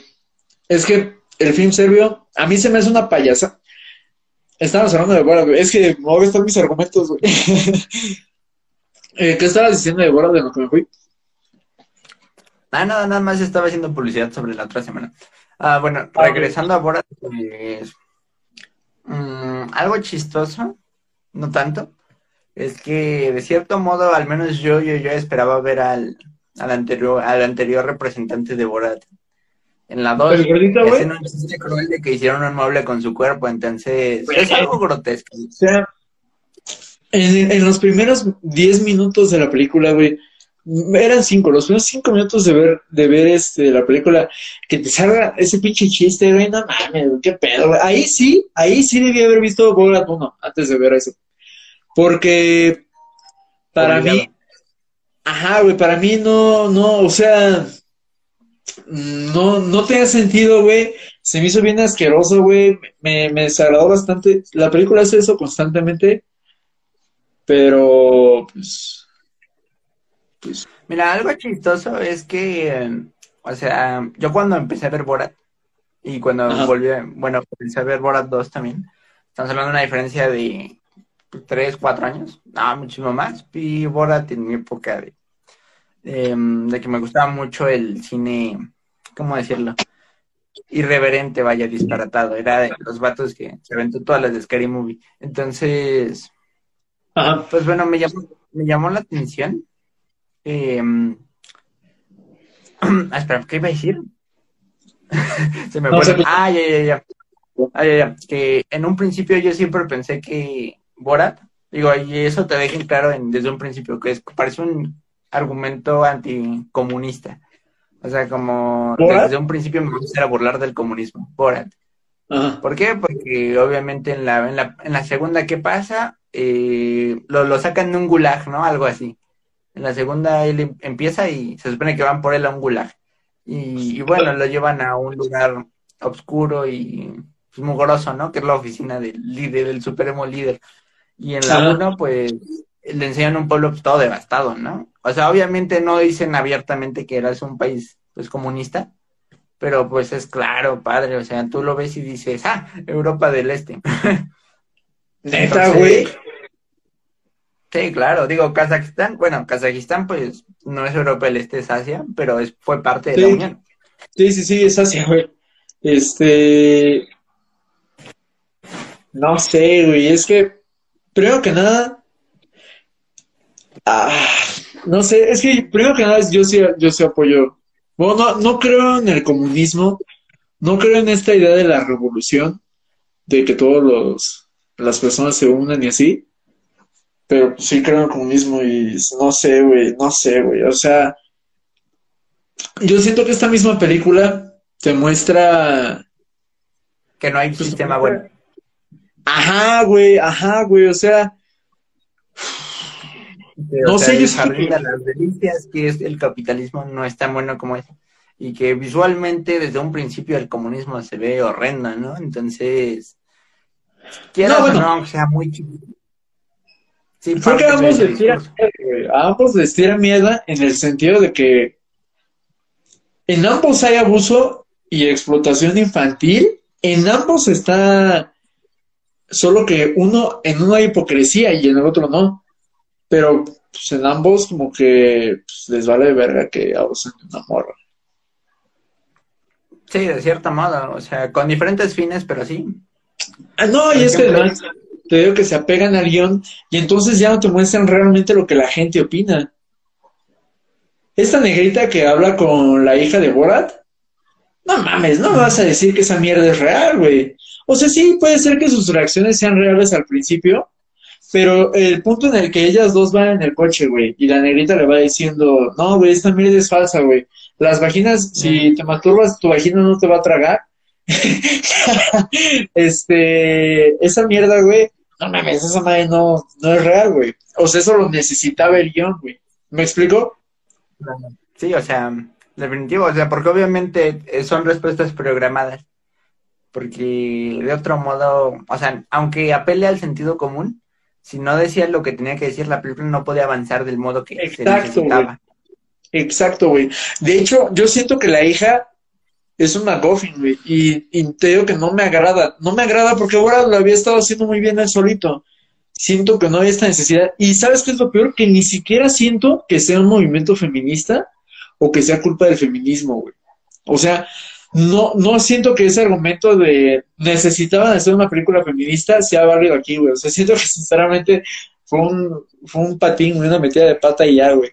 Es que el film serbio, a mí se me hace una payasa. Estábamos hablando de Borat, güey. Es que me voy a gastar mis argumentos, güey. Eh, ¿Qué estabas diciendo de Borat de lo que me fui? Ah, nada, nada más estaba haciendo publicidad sobre la otra semana. Ah, bueno, regresando a Borat, pues, mm, algo chistoso, no tanto, es que de cierto modo, al menos yo, yo, yo esperaba ver al, al anterior, al anterior representante de Borat. En la 2, ¿El gordito, güey? hacen un chiste cruel de que hicieron un mueble con su cuerpo, entonces es algo grotesco. O sea, en, en los primeros 10 minutos de la película, güey, eran cinco, los primeros cinco minutos de ver, de ver este, la película, que te salga ese pinche chiste, güey, no mames, qué pedo, güey. Ahí sí, ahí sí debí haber visto Borat 1 antes de ver eso. Porque para Obligado. mí, ajá, güey, para mí no, no, o sea, no, no tenía sentido, güey. Se me hizo bien asqueroso, güey. Me, me desagradó bastante. La película hace eso constantemente. Pero, pues, pues, Mira, algo chistoso es que, eh, o sea, yo cuando empecé a ver Borat y cuando Ajá. volví, a- bueno, empecé a ver Borat 2 también, estamos hablando de una diferencia de 3, 4 años, no, muchísimo más. Vi Borat en mi época de, de, mm, de que me gustaba mucho el cine, ¿cómo decirlo? Irreverente, vaya, disparatado. Era de los vatos que se aventó todas las de Scary Movie. Entonces, ajá. pues bueno, me llamó, me llamó la atención. Eh, espera, ¿qué iba a decir? Se me No, se- Ah, ya, ya, ya. Ah, ya, ya. Que en un principio yo siempre pensé que Borat, digo, y eso te dejen claro en- desde un principio, que es, parece un argumento anticomunista. O sea, como ¿Borat? desde un principio me gusta burlar del comunismo. Borat. Ajá. ¿Por qué? Porque obviamente en la, en la, en la segunda, ¿qué pasa? Eh, lo, lo sacan de un gulag, ¿no? Algo así. En la segunda él em- empieza y se supone que van por él a un gulag. Y, y bueno, lo llevan a un lugar oscuro y pues, mugroso, ¿no? Que es la oficina del líder, del supremo líder. Y en la uno, pues, le enseñan un pueblo pues, todo devastado, ¿no? O sea, obviamente no dicen abiertamente que era un país, pues, comunista, pero pues es claro, padre, o sea, tú lo ves y dices, ah, Europa del Este. Neta, güey. Sí, claro, digo, Kazajistán, bueno, Kazajistán pues no es Europa del Este, es Asia, pero es, fue parte de la Unión. Sí, sí, sí, es Asia, güey. Este. No sé, güey. Es que, primero que nada. Ah, no sé, es que primero que nada yo sí, yo sí apoyo Bueno, no, no creo en el comunismo, no creo en esta idea de la revolución, de que todos los las personas se unan y así, pero sí creo en el comunismo y no sé, güey, no sé, güey, o sea, yo siento que esta misma película te muestra que no hay pues, sistema bueno. Ajá, güey, ajá, güey, o sea, no sé, yo que... las delicias que es el capitalismo no es tan bueno como es y que visualmente desde un principio el comunismo se ve horrendo, ¿no? Entonces, quieras no, no, o sea, muy chiquito. Sí, Creo que ambos les, a ambos les tira miedo en el sentido de que en ambos hay abuso y explotación infantil, en ambos está solo que uno en uno hay hipocresía y en el otro no. Pero pues, en ambos como que pues, les vale de verga que abusen de una morra. Sí, de cierto modo, o sea, con diferentes fines, pero sí. Ah, no, y es que además te digo que se apegan al guion y entonces ya no te muestran realmente lo que la gente opina. Esta negrita que habla con la hija de Borat, no mames, no me vas a decir que esa mierda es real, güey. O sea, sí, puede ser que sus reacciones sean reales al principio, pero el punto en el que ellas dos van en el coche, güey, y la negrita le va diciendo, no, güey, esta mierda es falsa, güey. Las vaginas, si te masturbas, tu vagina no te va a tragar. este, esa mierda, güey, no mames, esa madre no, no es real, güey. O sea, eso lo necesitaba el guion, güey. ¿Me explico? Sí, o sea, definitivo, o sea, porque obviamente son respuestas programadas. Porque de otro modo, o sea, aunque apele al sentido común, si no decía lo que tenía que decir, la película no podía avanzar del modo que se necesitaba. Exacto, güey. De hecho, yo siento que la hija es un McGuffin, güey. Y, te digo que no me agrada. No me agrada porque ahora lo había estado haciendo muy bien él solito. Siento que no hay esta necesidad. Y ¿sabes qué es lo peor? Que ni siquiera siento que sea un movimiento feminista o que sea culpa del feminismo, güey. O sea, no, no siento que ese argumento de necesitaban hacer una película feminista sea válido aquí, güey. O sea, siento que sinceramente fue un, fue un patín, una metida de pata y ya, güey.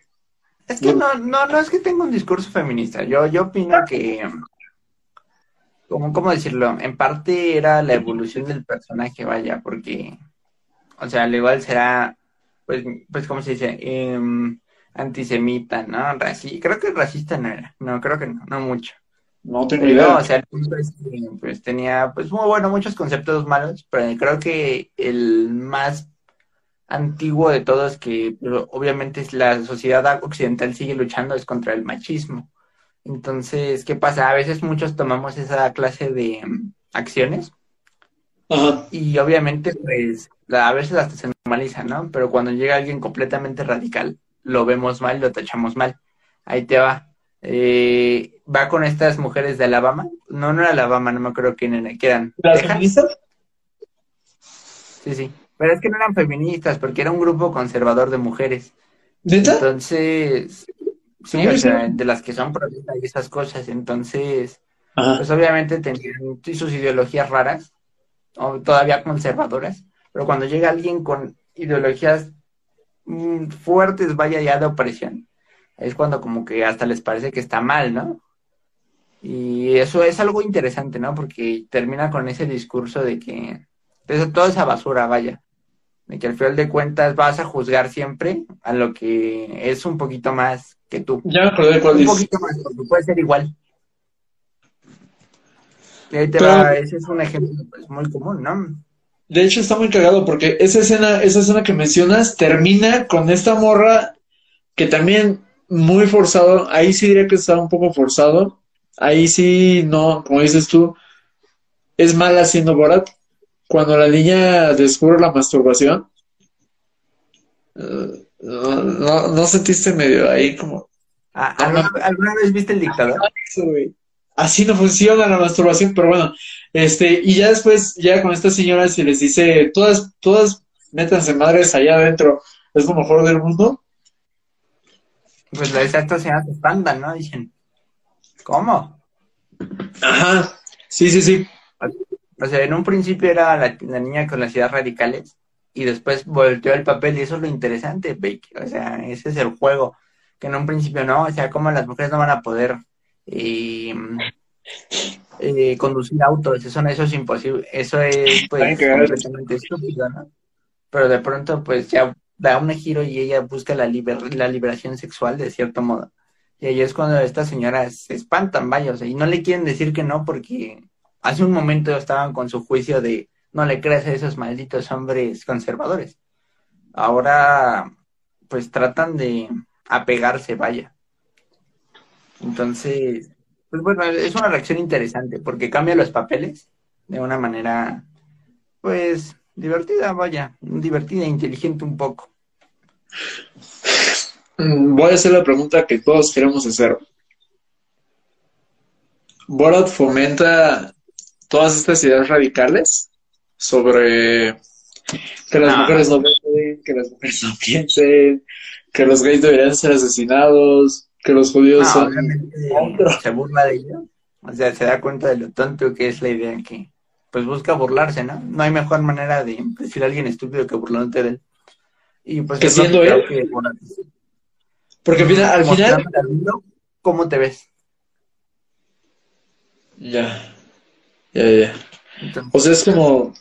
Es que no, no, no es que tenga un discurso feminista. Yo, yo opino que, como, ¿cómo decirlo? En parte era la evolución del personaje, vaya, porque, o sea, al igual será, pues, pues, ¿cómo se dice? Em, antisemita, ¿no? Raci creo que racista no era. No, creo que no, no mucho. No tengo idea. No, o sea, el punto es que pues, tenía, pues, muy bueno, muchos conceptos malos, pero creo que el más antiguo de todos, que obviamente la sociedad occidental sigue luchando, es contra el machismo. Entonces, ¿qué pasa? A veces muchos tomamos esa clase de mm, acciones y obviamente, pues, a veces hasta se normaliza, ¿no? Pero cuando llega alguien completamente radical, lo vemos mal, lo tachamos mal. Ahí te va eh, va con estas mujeres de Alabama. No, no era Alabama, no me acuerdo quién eran. ¿Las feministas? Sí, sí. Pero es que no eran feministas, porque era un grupo conservador de mujeres. Entonces, sí, o sea, de las que son progresistas y esas cosas. Entonces, pues obviamente tenían sus ideologías raras, o todavía conservadoras. Pero cuando llega alguien con ideologías mm, fuertes, vaya ya de opresión, es cuando como que hasta les parece que está mal, ¿no? Y eso es algo interesante, ¿no? Porque termina con ese discurso de que eso, toda esa basura, vaya, de que al final de cuentas vas a juzgar siempre a lo que es un poquito más que tú. Ya me acordé cuál Un poquito más, porque puede ser igual. Y ahí te va, ese es un ejemplo pues, muy común, ¿no? De hecho está muy cagado porque esa escena, esa escena que mencionas termina con esta morra que también muy forzado. Ahí sí diría que está un poco forzado. Ahí sí, no, como dices tú, es mal haciendo Borat. Cuando la niña descubre la masturbación, eh, no, no, sentiste medio ahí como. Ah, ¿Alguna, vez viste el dictador? Así no funciona la masturbación, pero bueno, este, y ya después, ya con estas señoras se les dice, todas, todas métanse madres allá adentro, es lo mejor del mundo pues la estas señoras espantan, ¿no? Dicen, ¿cómo? Ajá, sí, sí, sí. O sea, en un principio era la, niña con las ideas radicales y después volteó el papel y eso es lo interesante, Bake. O sea, ese es el juego. Que en un principio no, o sea, como las mujeres no van a poder eh, eh, conducir autos, eso, eso es imposible, eso es pues completamente estúpido, ¿no? Pero de pronto pues ya da un giro y ella busca la, la liberación sexual de cierto modo. Y ahí es cuando estas señoras se espantan, vaya, o sea, y no le quieren decir que no porque hace un momento estaban con su juicio de no le creas a esos malditos hombres conservadores. Ahora, pues tratan de apegarse, vaya. Entonces, pues bueno, es una reacción interesante porque cambia los papeles de una manera, pues, divertida, vaya, divertida, inteligente un poco. Mm, voy a hacer la pregunta que todos queremos hacer. ¿Borat fomenta todas estas ideas radicales sobre que las mujeres no piensen, que las mujeres no piensen, que los gays deberían ser asesinados, que los judíos son... Se burla de ellos. O sea, se da cuenta de lo tonto que es la idea que pues busca burlarse, ¿no? No hay mejor manera de decir a alguien estúpido que burlarte de él. Y pues que siendo él. Porque al final, al final... ¿Cómo te ves? Ya. Ya, ya. o sea, es como.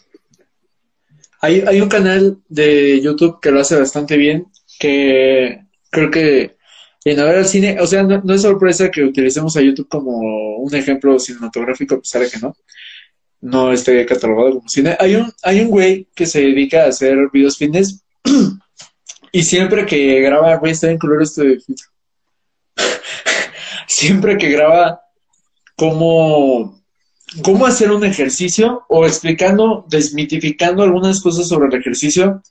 Hay, hay un canal de YouTube que lo hace bastante bien, que creo que en ver al cine, o sea, no, es sorpresa que utilicemos a YouTube como un ejemplo cinematográfico, a pesar de que no, no esté catalogado como cine. Hay un, hay un güey que se dedica a hacer videos fitness y siempre que graba, güey, está en color este filtro. siempre que graba cómo, cómo hacer un ejercicio o explicando, desmitificando algunas cosas sobre el ejercicio,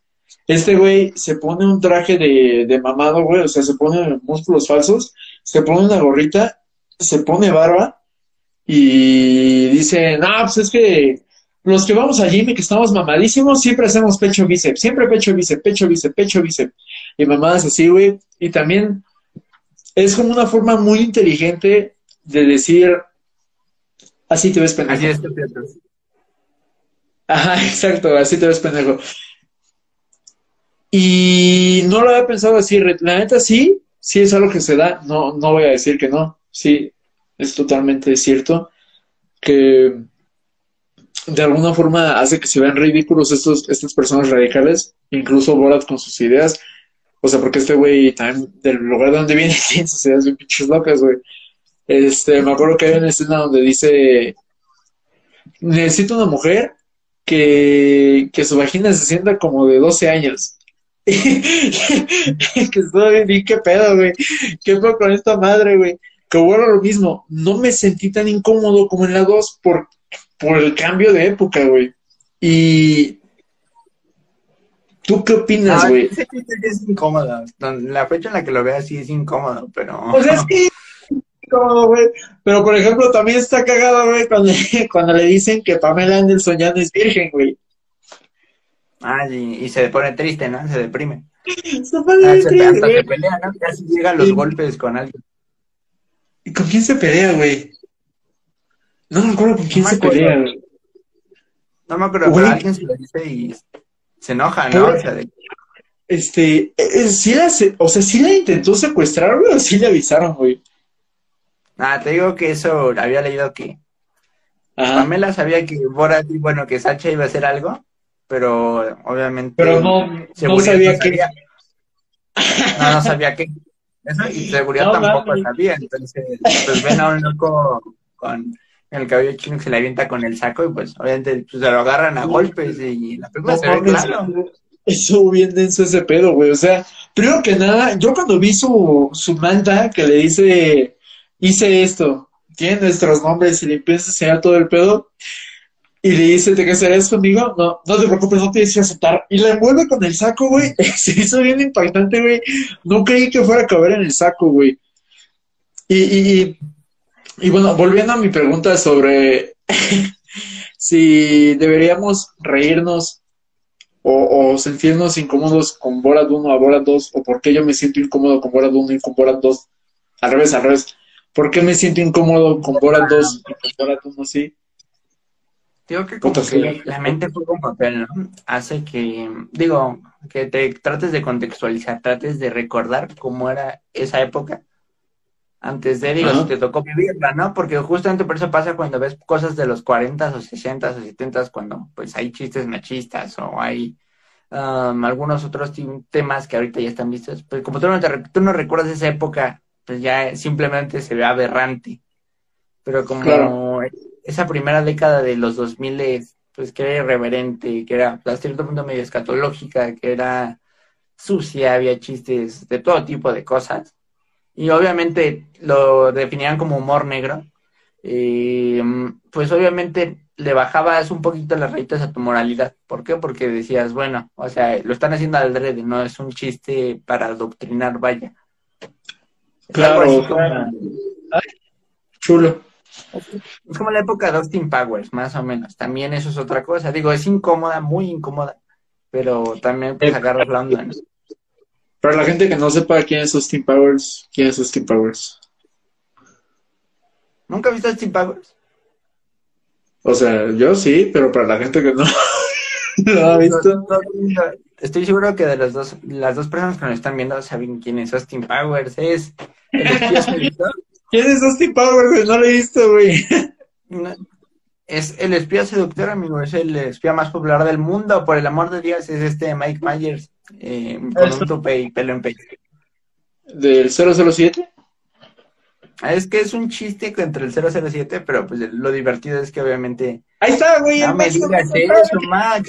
este güey se pone un traje de, mamado, güey, o sea, se pone músculos falsos, se pone una gorrita, se pone barba y dice, no, pues es que los que vamos al gym que estamos mamadísimos, siempre hacemos pecho bíceps, siempre pecho bíceps, pecho bíceps, pecho bíceps. Y mamadas así, güey. Y también es como una forma muy inteligente de decir, así te ves pendejo. Así es, Ajá, exacto, así te ves pendejo. Y no lo había pensado así, la neta sí, sí es algo que se da, no, no voy a decir que no, sí, es totalmente cierto que de alguna forma hace que se vean ridículos estos, estas personas radicales, incluso Borat con sus ideas, o sea, porque este güey también del lugar de donde viene tiene sus ideas bien pinches locas, güey. Este, me acuerdo que hay una escena donde dice, necesito una mujer que, que su vagina se sienta como de 12 años. que estoy bien, qué pedo, güey. ¿Qué fue con esta madre, güey? Que bueno, lo mismo. No me sentí tan incómodo como en la 2 por, por el cambio de época, güey. Y. ¿Tú qué opinas, güey? Ah, es incómodo. La fecha en la que lo veas sí es incómodo, pero. O sea, es que incómodo, güey. Pero, por ejemplo, también está cagado, güey, cuando, cuando le dicen que Pamela Anderson ya no es virgen, güey. Ah, y, se pone triste, ¿no? Se deprime. Se pone ah, triste, hasta se pelea, ¿no? Casi llega los golpes con alguien. ¿Y con quién se pelea, güey? No me acuerdo con quién se pelea, güey. No me acuerdo, pero alguien se lo dice y se enoja, ¿no? O sea, de... Este, eh, eh, sí la, o sea, sí la intentó secuestrar, güey, o sí le avisaron, güey. Ah, te digo que eso había leído que Pamela sabía que Borat, bueno, que Sacha iba a hacer algo, pero obviamente. Pero no, no sabía que. No, no sabía que. Eso, y seguridad tampoco sabía. Entonces, pues ven a un loco con el cabello chino que se le avienta con el saco y pues obviamente pues, se lo agarran a golpes y la película se ve claro. Eso bien denso ese pedo, güey. O sea, primero que nada, yo cuando vi su, su manta que le dice, hice esto, tiene nuestros nombres y le empieza a enseñar todo el pedo, y le dice, ¿te quieres conmigo? No, no te preocupes, no tienes que aceptar. Y la envuelve con el saco, güey. Se hizo bien impactante, güey. No creí que fuera a caber en el saco, güey. Y, y, y, bueno, volviendo a mi pregunta sobre si deberíamos reírnos o, sentirnos incómodos con Borat 1 a Borat 2, o por qué yo me siento incómodo con Borat 1 y con Borat 2. Al revés, al revés. ¿Por qué me siento incómodo con Borat 2 y con Borat 1 sí? Digo que como que la mente juega un papel, ¿no? Hace que, digo, que te trates de contextualizar, trates de recordar cómo era esa época antes de, digo, si te tocó vivirla, ¿no? Porque justamente por eso pasa cuando ves cosas de los 40 o 60 o 70 cuando pues hay chistes machistas o hay um, algunos otros temas que ahorita ya están vistos. Pues como tú no, te tú no recuerdas esa época, pues ya simplemente se ve aberrante. Pero como Claro. esa primera década de los 2000, pues que era irreverente, que era hasta cierto punto medio escatológica, que era sucia, había chistes de todo tipo de cosas. Y obviamente lo definían como humor negro. Eh, pues obviamente le bajabas un poquito las rayitas a tu moralidad. ¿Por qué? Porque decías, bueno, o sea, lo están haciendo al no es un chiste para adoctrinar, vaya. Claro. Chulo. Es como la época de Austin Powers, más o menos. También eso es otra cosa. Digo, es incómoda, muy incómoda, pero también pues Eh, agarras la onda, ¿no? Para la gente que no sepa quién es Austin Powers, ¿quién es Austin Powers? ¿Nunca viste Austin Powers? O sea, yo sí, pero para la gente que no lo ha visto. Estoy seguro que de los dos, las dos personas que nos están viendo saben quién es Austin Powers. Es el espía seductor. ¿Quién es Austin Powers? No lo he visto, güey. No, Es el espía seductor, amigo. Es el espía más popular del mundo. Por el amor de Dios, es este Mike Myers eh, con un tope y pelo en pecho. ¿Del 007? Es que es un chiste entre el 007, pero pues lo divertido es que obviamente Ahí está, güey. No el me digas eso, Max.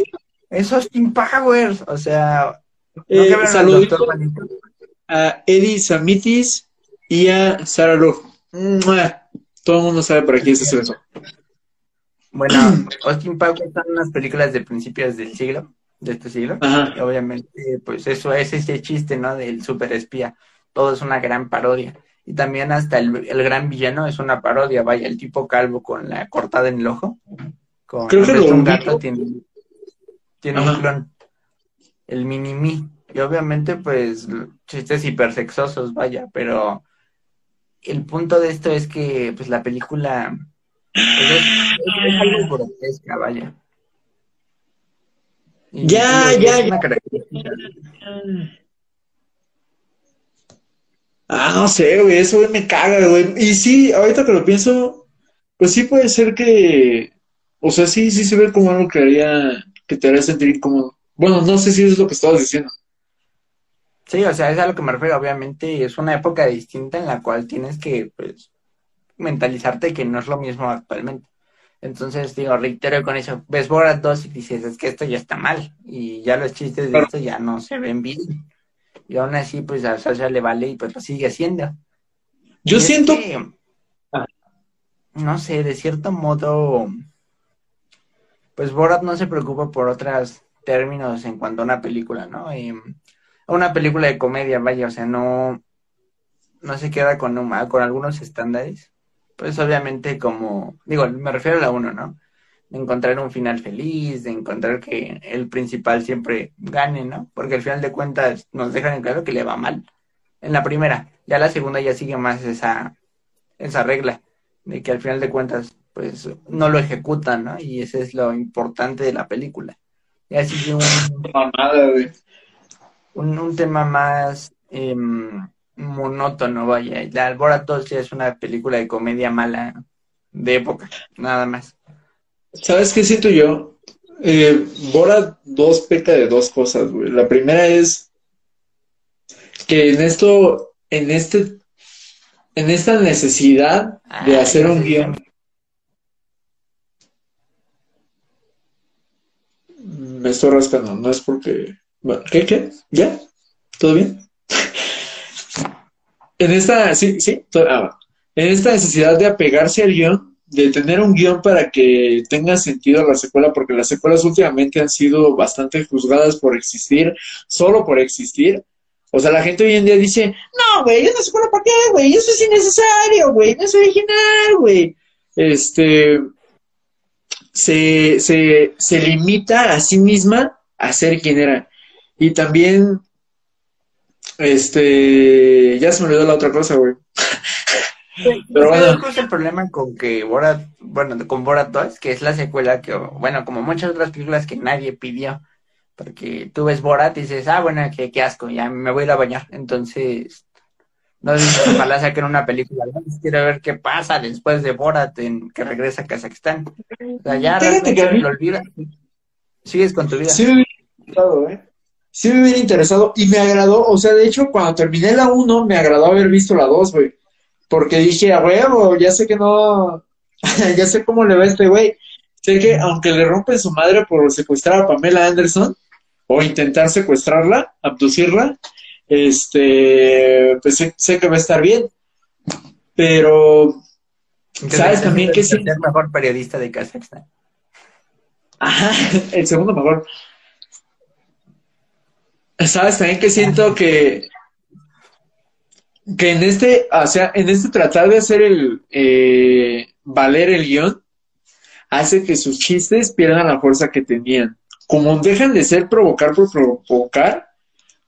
Es Austin Powers. O sea, ¿nunca Eh, a Eddie Samitis y a Sarah Love. Todo el mundo sabe para quién es eso. Bueno, Austin Powers son unas películas de principios del siglo, de este siglo. Ajá. Y obviamente, pues eso es ese chiste, ¿no? Del super espía. Todo es una gran parodia. Y también hasta el, el gran villano es una parodia. Vaya, el tipo calvo con la cortada en el ojo. Con Creo que lo un gato tiene, tiene Ajá. un clon. El mini-me. Y obviamente, pues, chistes hipersexosos, vaya, pero el punto de esto es que, pues, la película pues, es, es algo grotesca, vaya. Y, ya, es ya. una característica. Ah, no sé, güey, eso güey, me caga, güey. Y sí, ahorita que lo pienso, pues sí puede ser que, o sea, sí, sí se ve como algo que haría, que te haría sentir incómodo. Bueno, no sé si eso es lo que estabas diciendo. Sí, o sea, es a lo que me refiero. Obviamente es una época distinta en la cual tienes que, pues, mentalizarte que no es lo mismo actualmente. Entonces, digo, reitero con eso. Ves Borat 2 y dices, es que esto ya está mal. Y ya los chistes de Claro. esto ya no se ven bien. Y aún así, pues a Sasha le vale y pues lo sigue haciendo. Yo Y es siento, que, Ah. no sé, de cierto modo, pues Borat no se preocupa por otros términos en cuanto a una película, ¿no? Em, una película de comedia, vaya, o sea, no, no se queda con, un- con algunos estándares. Pues obviamente como, digo, me refiero a la uno, ¿no? De encontrar un final feliz, de encontrar que el principal siempre gane, ¿no? Porque al final de cuentas nos dejan en claro que le va mal. En la primera, ya la segunda ya sigue más esa, esa regla, de que al final de cuentas, pues no lo ejecutan, ¿no? Y ese es lo importante de la película. Ya sigue un, mamada, güey. un, un tema más em, monótono, vaya. La Alborotos ya es una película de comedia mala de época, nada más. ¿Sabes qué siento yo? Eh, Borat 2 peca de dos cosas, güey. La primera es que en esto, en este, en esta necesidad de Ay, hacer un guion, me estoy rascando, no es porque... ¿Qué, qué? ¿Ya? ¿Todo bien? En esta, sí, sí, ah, en esta necesidad de apegarse al guion, de tener un guion para que tenga sentido la secuela, porque las secuelas últimamente han sido bastante juzgadas por existir, solo por existir. O sea, la gente hoy en día dice, no, güey, una secuela para qué, güey, eso es innecesario, güey, no es original, güey. Este, se, se, se limita a sí misma a ser quien era. Y también, este, ya se me olvidó la otra cosa, güey. Pero bueno. ¿Sabes cuál es el problema con que Borat, bueno, con Borat 2, que es la secuela que, bueno, como muchas otras películas que nadie pidió, porque tú ves Borat y dices, ah, bueno, qué, qué asco, ya me voy a ir a bañar. Entonces, No sé, ojalá saquen una película. Quiero ver qué pasa después de Borat en que regresa a Kazajstán. O sea, ya que lo olvidas. Sigues con tu vida. Sí me hubiera interesado, ¿eh? Sí me hubiera interesado y me agradó, o sea, de hecho, cuando terminé la 1, me agradó haber visto la 2, güey. Porque dije, a huevo, ya sé que no, ya sé cómo le va a este güey. Sé que aunque le rompen su madre por secuestrar a Pamela Anderson o intentar secuestrarla, abducirla, este, pues sé, sé que va a estar bien. Pero, Entonces, ¿sabes también que sí? el tercer mejor periodista de Kazajstán. Ajá, el segundo mejor. ¿Sabes también que siento que que en este, o sea, en este tratar de hacer el eh, valer el guion, hace que sus chistes pierdan la fuerza que tenían. Como dejan de ser provocar por provocar,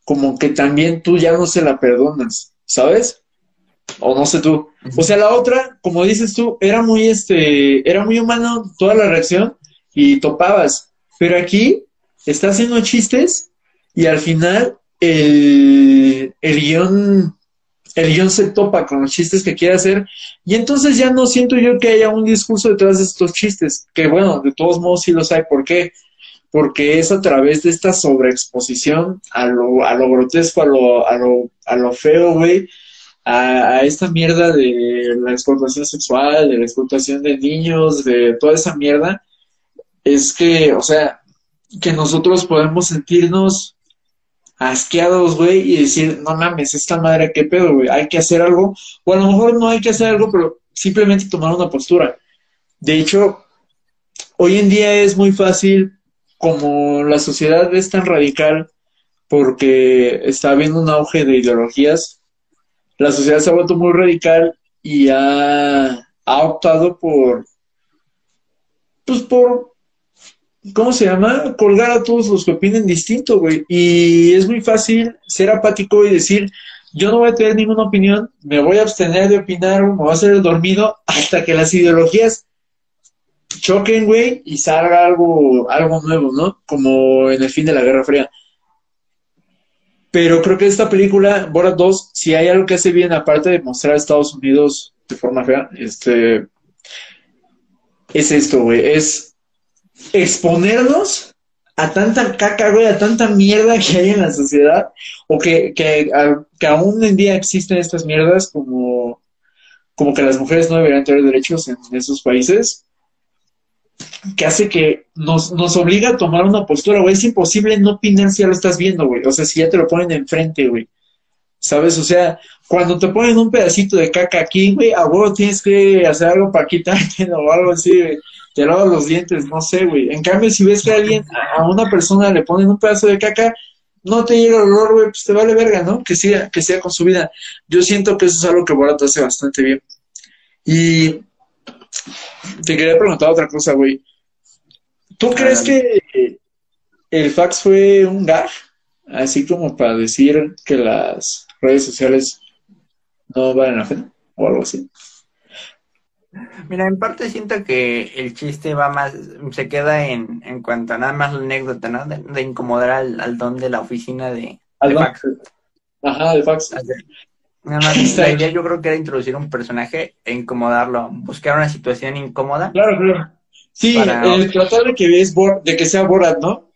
como que también tú ya no se la perdonas, ¿sabes? O no sé tú. O sea, la otra, como dices tú, era muy este, era muy humano toda la reacción y topabas. Pero aquí está haciendo chistes y al final el, el guion el guion se topa con los chistes que quiere hacer y entonces ya no siento yo que haya un discurso detrás de estos chistes, que bueno, de todos modos sí los hay. ¿Por qué? Porque es a través de esta sobreexposición a lo, a lo grotesco, a lo, a lo, a lo feo, güey, a, a esta mierda de la explotación sexual, de la explotación de niños, de toda esa mierda, es que, o sea, que nosotros podemos sentirnos asqueados, güey, y decir, no mames, esta madre, qué pedo, güey, hay que hacer algo, o a lo mejor no hay que hacer algo, pero simplemente tomar una postura. De hecho, hoy en día es muy fácil, como la sociedad es tan radical, porque está habiendo un auge de ideologías, la sociedad se ha vuelto muy radical y ha, ha optado por, pues por ¿cómo se llama? Colgar a todos los que opinen distinto, güey. Y es muy fácil ser apático y decir, yo no voy a tener ninguna opinión, me voy a abstener de opinar, me voy a hacer el dormido hasta que las ideologías choquen, güey, y salga algo, algo nuevo, ¿no? Como en el fin de la Guerra Fría. Pero creo que esta película, Borat 2, si hay algo que hace bien, aparte de mostrar a Estados Unidos de forma fea, este, es esto, güey, es exponernos a tanta caca, güey, a tanta mierda que hay en la sociedad, o que, que, que aún en día existen estas mierdas como, como que las mujeres no deberían tener derechos en esos países, que hace que nos, nos obliga a tomar una postura, güey, es imposible no opinar si ya lo estás viendo, güey, o sea, si ya te lo ponen enfrente, güey, ¿sabes? O sea, cuando te ponen un pedacito de caca aquí, güey, a huevo tienes que hacer algo para quitártelo o algo así, güey te lavas los dientes, no sé, güey. En cambio, si ves que a alguien, a una persona le ponen un pedazo de caca, no te llega el olor, güey, pues te vale verga, ¿no? Que siga, que siga con su vida. Yo siento que eso es algo que Borat hace bastante bien. Y te quería preguntar otra cosa, güey. ¿Tú crees que el fax fue un gag? Así como para decir que las redes sociales no valen la pena o algo así. Mira, en parte siento que el chiste va más, se queda en, en cuanto a nada más la anécdota, ¿no? De, de incomodar al, al don de la oficina de, Al de fax. Ajá, de fax. Nada más, la idea yo creo que era introducir un personaje e incomodarlo, buscar una situación incómoda. Claro, claro. Sí, Para- el tratar de que, es Bor- de que sea Borat, ¿no?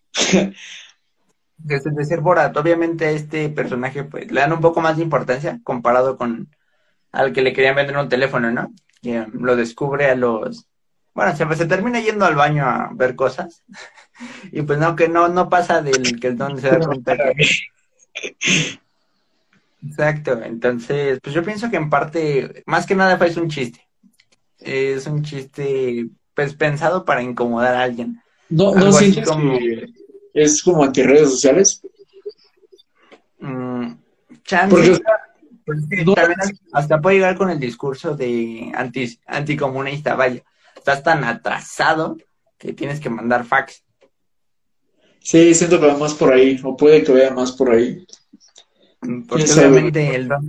De, de ser Borat, obviamente a este personaje pues le dan un poco más de importancia comparado con al que le querían vender un teléfono, ¿no? Que um, lo descubre a los... Bueno, se, se termina yendo al baño a ver cosas y pues no, que no, no pasa del que el don se da cuenta que... Exacto, entonces, pues yo pienso que en parte, más que nada fue es un chiste. Es un chiste, pues pensado para incomodar a alguien. No, Algo no sientes como- que es como antirredes sociales. Mm, chance, Porque, o sea, pues, sí, no- también hasta puede llegar con el discurso de anti, anticomunista, vaya. Estás tan atrasado que tienes que mandar fax. sí, siento que va más por ahí, o puede que vaya más por ahí. Mm, Porque obviamente el don,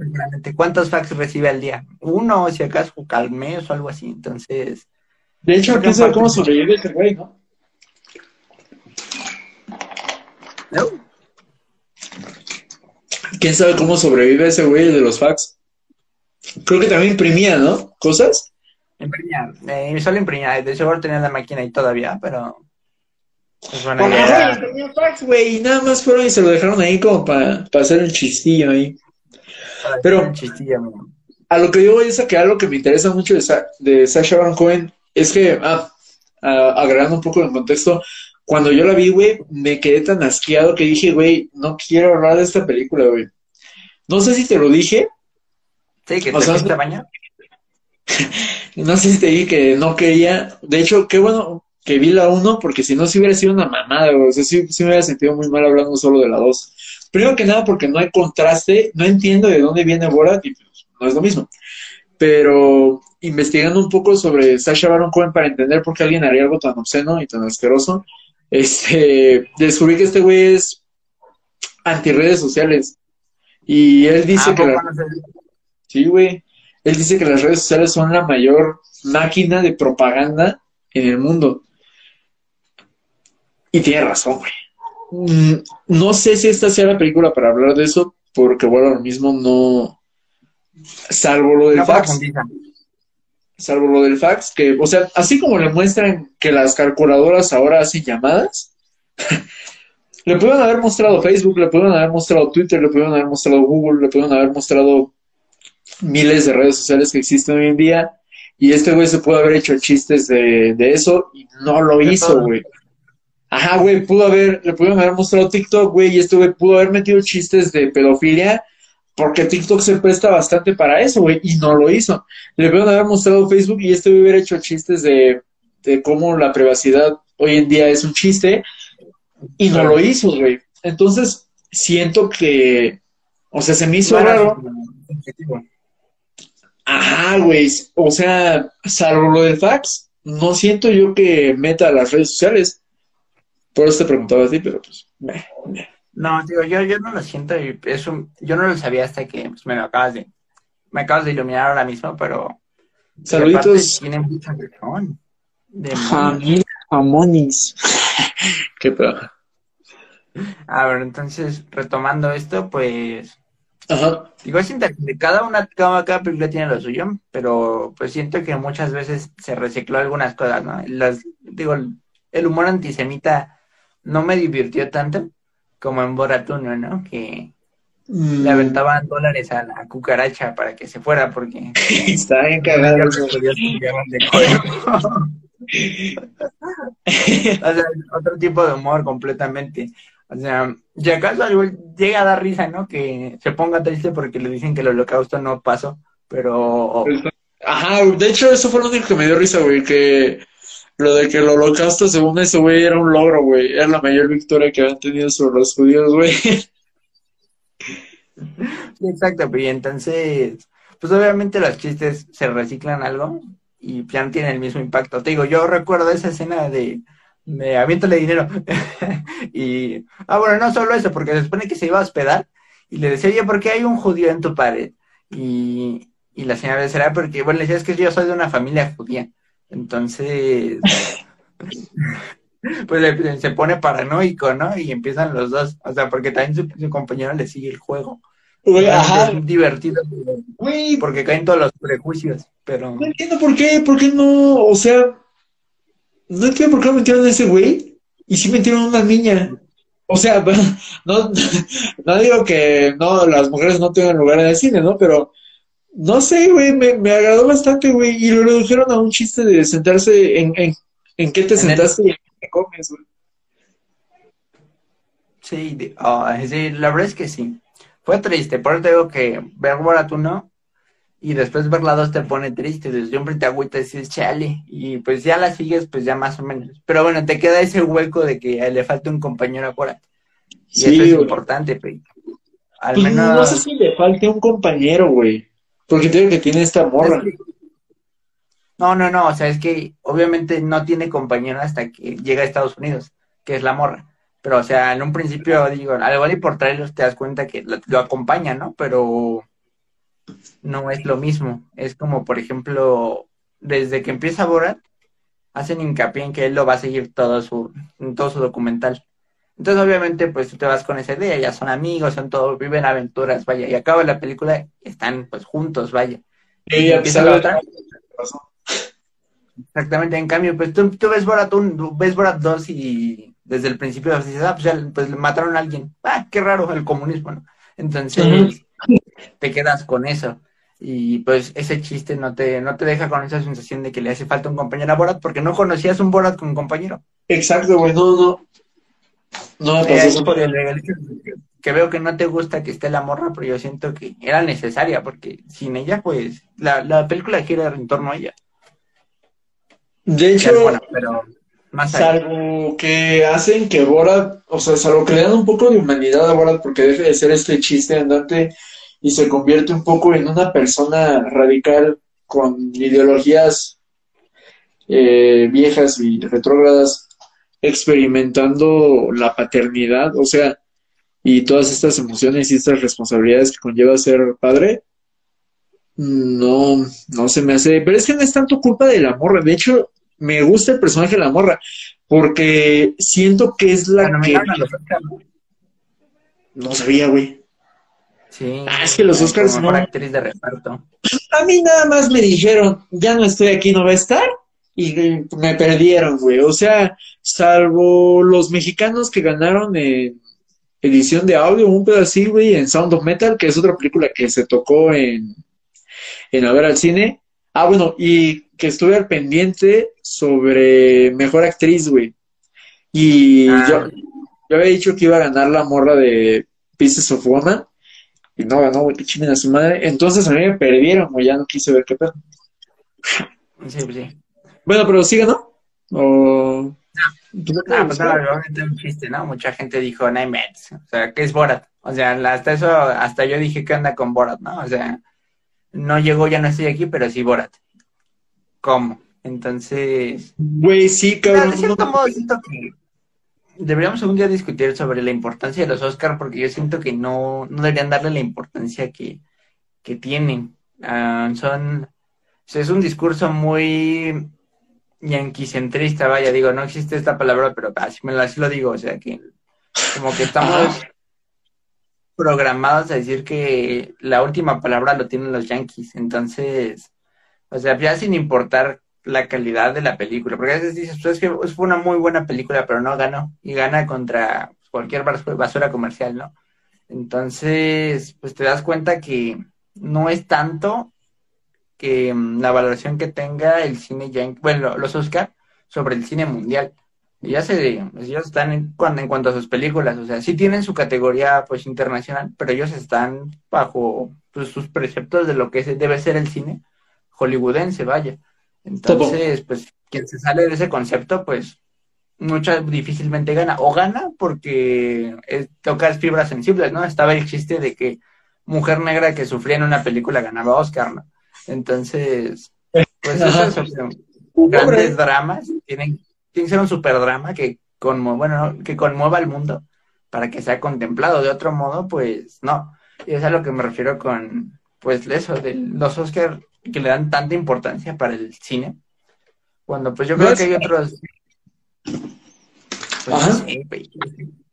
¿cuántos fax recibe al día? Uno, si acaso, al mes o algo así. Entonces, De hecho, quién sabe cómo sobrevive ese güey, ¿no? ¿no? Quién sabe cómo sobrevive ese güey de los fax. Creo que también imprimía, ¿no? Cosas. Imprimía, eh, solo imprimía, de seguro tenía la máquina ahí todavía, pero... Pues bueno, ya... tenía fax, güey, y nada más fueron y se lo dejaron ahí como para hacer el chistillo ahí. pero... a lo que yo voy es a que algo que me interesa mucho de, Sa de Sasha Baron Cohen es que, ah, agregando un poco en contexto, cuando yo la vi, güey, me quedé tan asqueado que dije, güey, no quiero hablar de esta película, güey. No sé si te lo dije. Sí, que te fuiste baño. no sé si te dije que no quería. De hecho, qué bueno que vi la 1, porque si no, si hubiera sido una mamada, güey. O sea, sí, me hubiera sentido muy mal hablando solo de la 2. Primero que nada, porque no hay contraste, no entiendo de dónde viene Borat y pues, no es lo mismo. Pero investigando un poco sobre Sasha Baron Cohen para entender por qué alguien haría algo tan obsceno y tan asqueroso, este, descubrí que este güey es anti redes sociales. Y él dice ah, que... Sí, güey. Él dice que las redes sociales son la mayor máquina de propaganda en el mundo. Y tiene razón, güey. Mm, no sé si esta sea la película para hablar de eso, porque bueno, ahora mismo no. Salvo lo del fax. Salvo lo del fax, que, o sea, así como le muestran que las calculadoras ahora hacen llamadas, le pueden haber mostrado Facebook, le pueden haber mostrado Twitter, le pueden haber mostrado Google, le pueden haber mostrado miles de redes sociales que existen hoy en día. Y este güey se pudo haber hecho chistes de, de eso y no lo hizo, güey. Ajá, güey, pudo haber, le pudieron haber mostrado TikTok, güey, y este güey pudo haber metido chistes de pedofilia, porque TikTok se presta bastante para eso, güey, y no lo hizo. Le pudieron haber mostrado Facebook y este hubiera hecho chistes de, de cómo la privacidad hoy en día es un chiste, y no lo hizo, güey. Entonces, siento que, o sea, se me hizo raro. Ajá, güey. O sea, salvo lo del fax, no siento yo que meta a las redes sociales. Por eso te preguntaba a ti, pero pues. No, digo, yo, yo no lo siento y eso, yo no lo sabía hasta que pues, me lo acabas de, me acabas de iluminar ahora mismo, pero. Saluditos. Tiene mucha razón. De Familia Jamonis. Qué pedo. A ver, entonces, retomando esto, pues Ajá. Digo, es interesante. Cada una, cada, cada, película tiene lo suyo, pero pues siento que muchas veces se recicló algunas cosas, ¿no? Las, digo, el humor antisemita no me divirtió tanto como en Boratuno, ¿no? Que le mm. aventaban dólares a la cucaracha para que se fuera porque está bien cagado. o sea, otro tipo de humor completamente. O sea, si acaso llega a dar risa, ¿no? Que se ponga triste porque le dicen que el holocausto no pasó, pero... Ajá, de hecho eso fue lo único que me dio risa, güey, que lo de que el holocausto, según ese güey, era un logro, güey, era la mayor victoria que habían tenido sobre los judíos, güey. Exacto, y entonces, pues obviamente los chistes se reciclan algo y ya no tienen el mismo impacto. Te digo, yo recuerdo esa escena de me aviéntale dinero. y, ah, bueno, no solo eso, porque se supone que se iba a hospedar y le decía, oye, ¿por qué hay un judío en tu pared? Y, y la señora decía, porque, bueno, le decía, es que yo soy de una familia judía. Entonces, pues se pone paranoico, ¿no? Y empiezan los dos, o sea, porque también su, compañero le sigue el juego. Es divertido, porque caen todos los prejuicios, pero... No entiendo por qué, por qué no, o sea, no entiendo por qué no metieron a ese güey y sí metieron a una niña. O sea, no, no digo que no las mujeres no tengan lugar en el cine, ¿no? Pero no sé, güey, me, me agradó bastante, güey. Y lo redujeron a un chiste de sentarse en, en, en qué te sentaste y en qué comes, güey. Sí, oh, sí, la verdad es que sí. Fue triste, por eso digo que ver no y después ver la dos te pone triste, desde siempre te agüita y dices, chale, y pues ya la sigues, pues ya más o menos. Pero bueno, te queda ese hueco de que le falta un compañero afuera. Y eso es importante, pero Al pues menos... No sé si le falte un compañero, güey. Porque tengo que tiene esta morra. No, no, no, o sea, es que obviamente no tiene compañero hasta que llega a Estados Unidos, que es la morra. Pero, o sea, en un principio, digo, al igual y por traerlos te das cuenta que lo, lo acompaña, ¿no? Pero no es lo mismo. Es como, por ejemplo, desde que empieza Borat, hacen hincapié en que él lo va a seguir todo su, todo su documental. Entonces, obviamente, pues tú te vas con esa idea, ya son amigos, son todos, viven aventuras, vaya, y acaba la película, están pues juntos, vaya. Y a pesar de Exactamente, en cambio, pues tú, tú ves Borat 1, ves Borat 2 y desde el principio dices, ah, pues ya pues, mataron a alguien. Ah, qué raro el comunismo, ¿no? Entonces, te quedas con eso. Y pues ese chiste no te, no te deja con esa sensación de que le hace falta un compañero a Borat porque no conocías un Borat con un compañero. Exacto, güey, no, no. No, pues por el que veo que no te gusta que esté la morra, pero yo siento que era necesaria porque sin ella, pues, la, la película gira en torno a ella. De hecho, pero más salvo que hacen que Borat, o sea, salvo que le dan un poco de humanidad a Borat porque deje de ser este chiste andante y se convierte un poco en una persona radical con ideologías eh, viejas y retrógradas experimentando la paternidad, o sea, y todas estas emociones y estas responsabilidades que conlleva ser padre, no, no se me hace, pero es que no es tanto culpa de la morra, de hecho, me gusta el personaje de la morra, porque siento que es la que... No sabía, güey. Sí. Ah, es que los Oscars no. actriz de reparto. A mí nada más me dijeron, ya no estoy aquí, no va a estar. Y me perdieron, güey. O sea, salvo los mexicanos que ganaron en edición de audio, un pedacito, güey, en Sound of Metal, que es otra película que se tocó en, en A ver al cine. Ah, bueno, y que estuve al pendiente sobre Mejor Actriz, güey. Y ah. yo, yo había dicho que iba a ganar la morra de Pieces of Woman. Y no ganó, güey, que chinguen a su madre. Entonces a mí me perdieron, güey, ya no quise ver qué pedo. Sí, sí. Bueno, pero sí ganó. O... Ah, pues no, obviamente un chiste, ¿no? Mucha gente dijo Nine Mets, o sea, ¿qué es Borat? O sea, hasta eso, hasta yo dije, ¿qué anda con Borat, no? O sea, no llegó, ya no estoy aquí, pero sí Borat. ¿Cómo? Entonces... Güey, sí, cabrón. deberíamos algún día discutir sobre la importancia de los Oscars, porque yo siento que no, no deberían darle la importancia que, que tienen. Ah, son... es un discurso muy yanquicentrista, vaya, digo, no existe esta palabra, pero así, me, así lo digo, o sea, que como que estamos programados a decir que la última palabra lo tienen los yanquis, entonces, o sea, ya sin importar la calidad de la película, porque a veces dices, pues es que fue una muy buena película, pero no ganó, y gana contra cualquier basura comercial, ¿no? Entonces, pues te das cuenta que no es tanto que mm, la valoración que tenga el cine ya, bueno, los Oscar sobre el cine mundial. Ya se, ellos están en, en cuanto a sus películas, o sea, sí tienen su categoría pues internacional, pero ellos están bajo pues, sus preceptos de lo que debe ser el cine hollywoodense, vaya. Entonces, pues quien se sale de ese concepto, pues muchas difícilmente gana. O gana porque toca fibras sensibles, ¿no? Estaba el chiste de que mujer negra que sufría en una película ganaba Oscar, ¿no? Entonces, pues esas grandes dramas tienen, tienen que ser un super drama que, conmu bueno, que conmueva al mundo para que sea contemplado. De otro modo, pues no. Y es a lo que me refiero con, pues, eso, de los Oscars que le dan tanta importancia para el cine. Cuando, pues, yo creo que hay otros. Pues,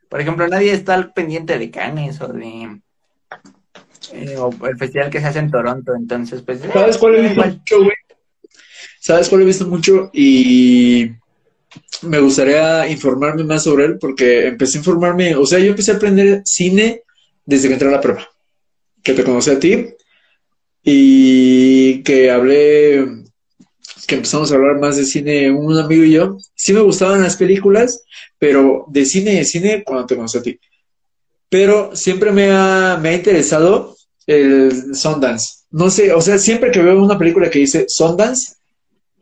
por ejemplo, nadie está al pendiente de Cannes o de eh, o el festival que se hace en Toronto, entonces pues... ¿Sabes cuál he visto mucho, güey? ¿Sabes cuál he visto mucho? Y me gustaría informarme más sobre él porque empecé a informarme, o sea, yo empecé a aprender cine desde que entré a la prueba, que te conocí a ti y que hablé, que empezamos a hablar más de cine un amigo y yo. Sí me gustaban las películas, pero de cine de cine cuando te conocí a ti. Pero siempre me ha, me ha interesado el Sundance. No sé, o sea, siempre que veo una película que dice Sundance,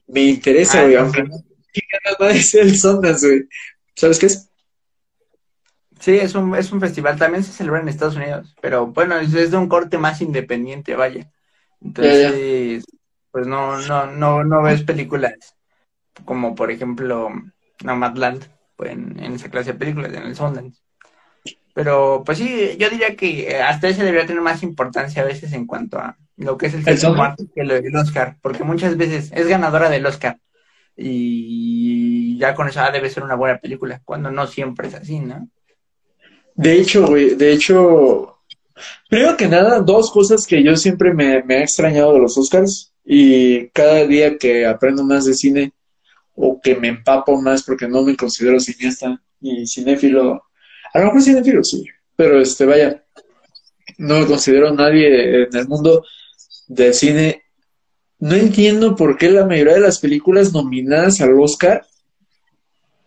me interesa, güey, aunque no es el Sundance, güey. ¿Sabes qué es? Sí, es un, es un festival, también se celebra en Estados Unidos, pero bueno, es, de un corte más independiente, vaya. Entonces, pues no, no, no, no ves películas como por ejemplo Nomadland, pues en, en esa clase de películas, en el Sundance. Pero pues sí, yo diría que eh, hasta ese debería tener más importancia a veces en cuanto a lo que es el, el que el Oscar, porque muchas veces es ganadora del Oscar y ya con eso ah, debe ser una buena película, cuando no siempre es así, ¿no? De hecho, güey, de hecho, Primero que nada, dos cosas que yo siempre me, me he extrañado de los Oscars y cada día que aprendo más de cine o que me empapo más porque no me considero cineasta y cinéfilo, a lo mejor cinéfilo sí, pero este, vaya, no me considero nadie en el mundo del cine. No entiendo por qué la mayoría de las películas nominadas al Oscar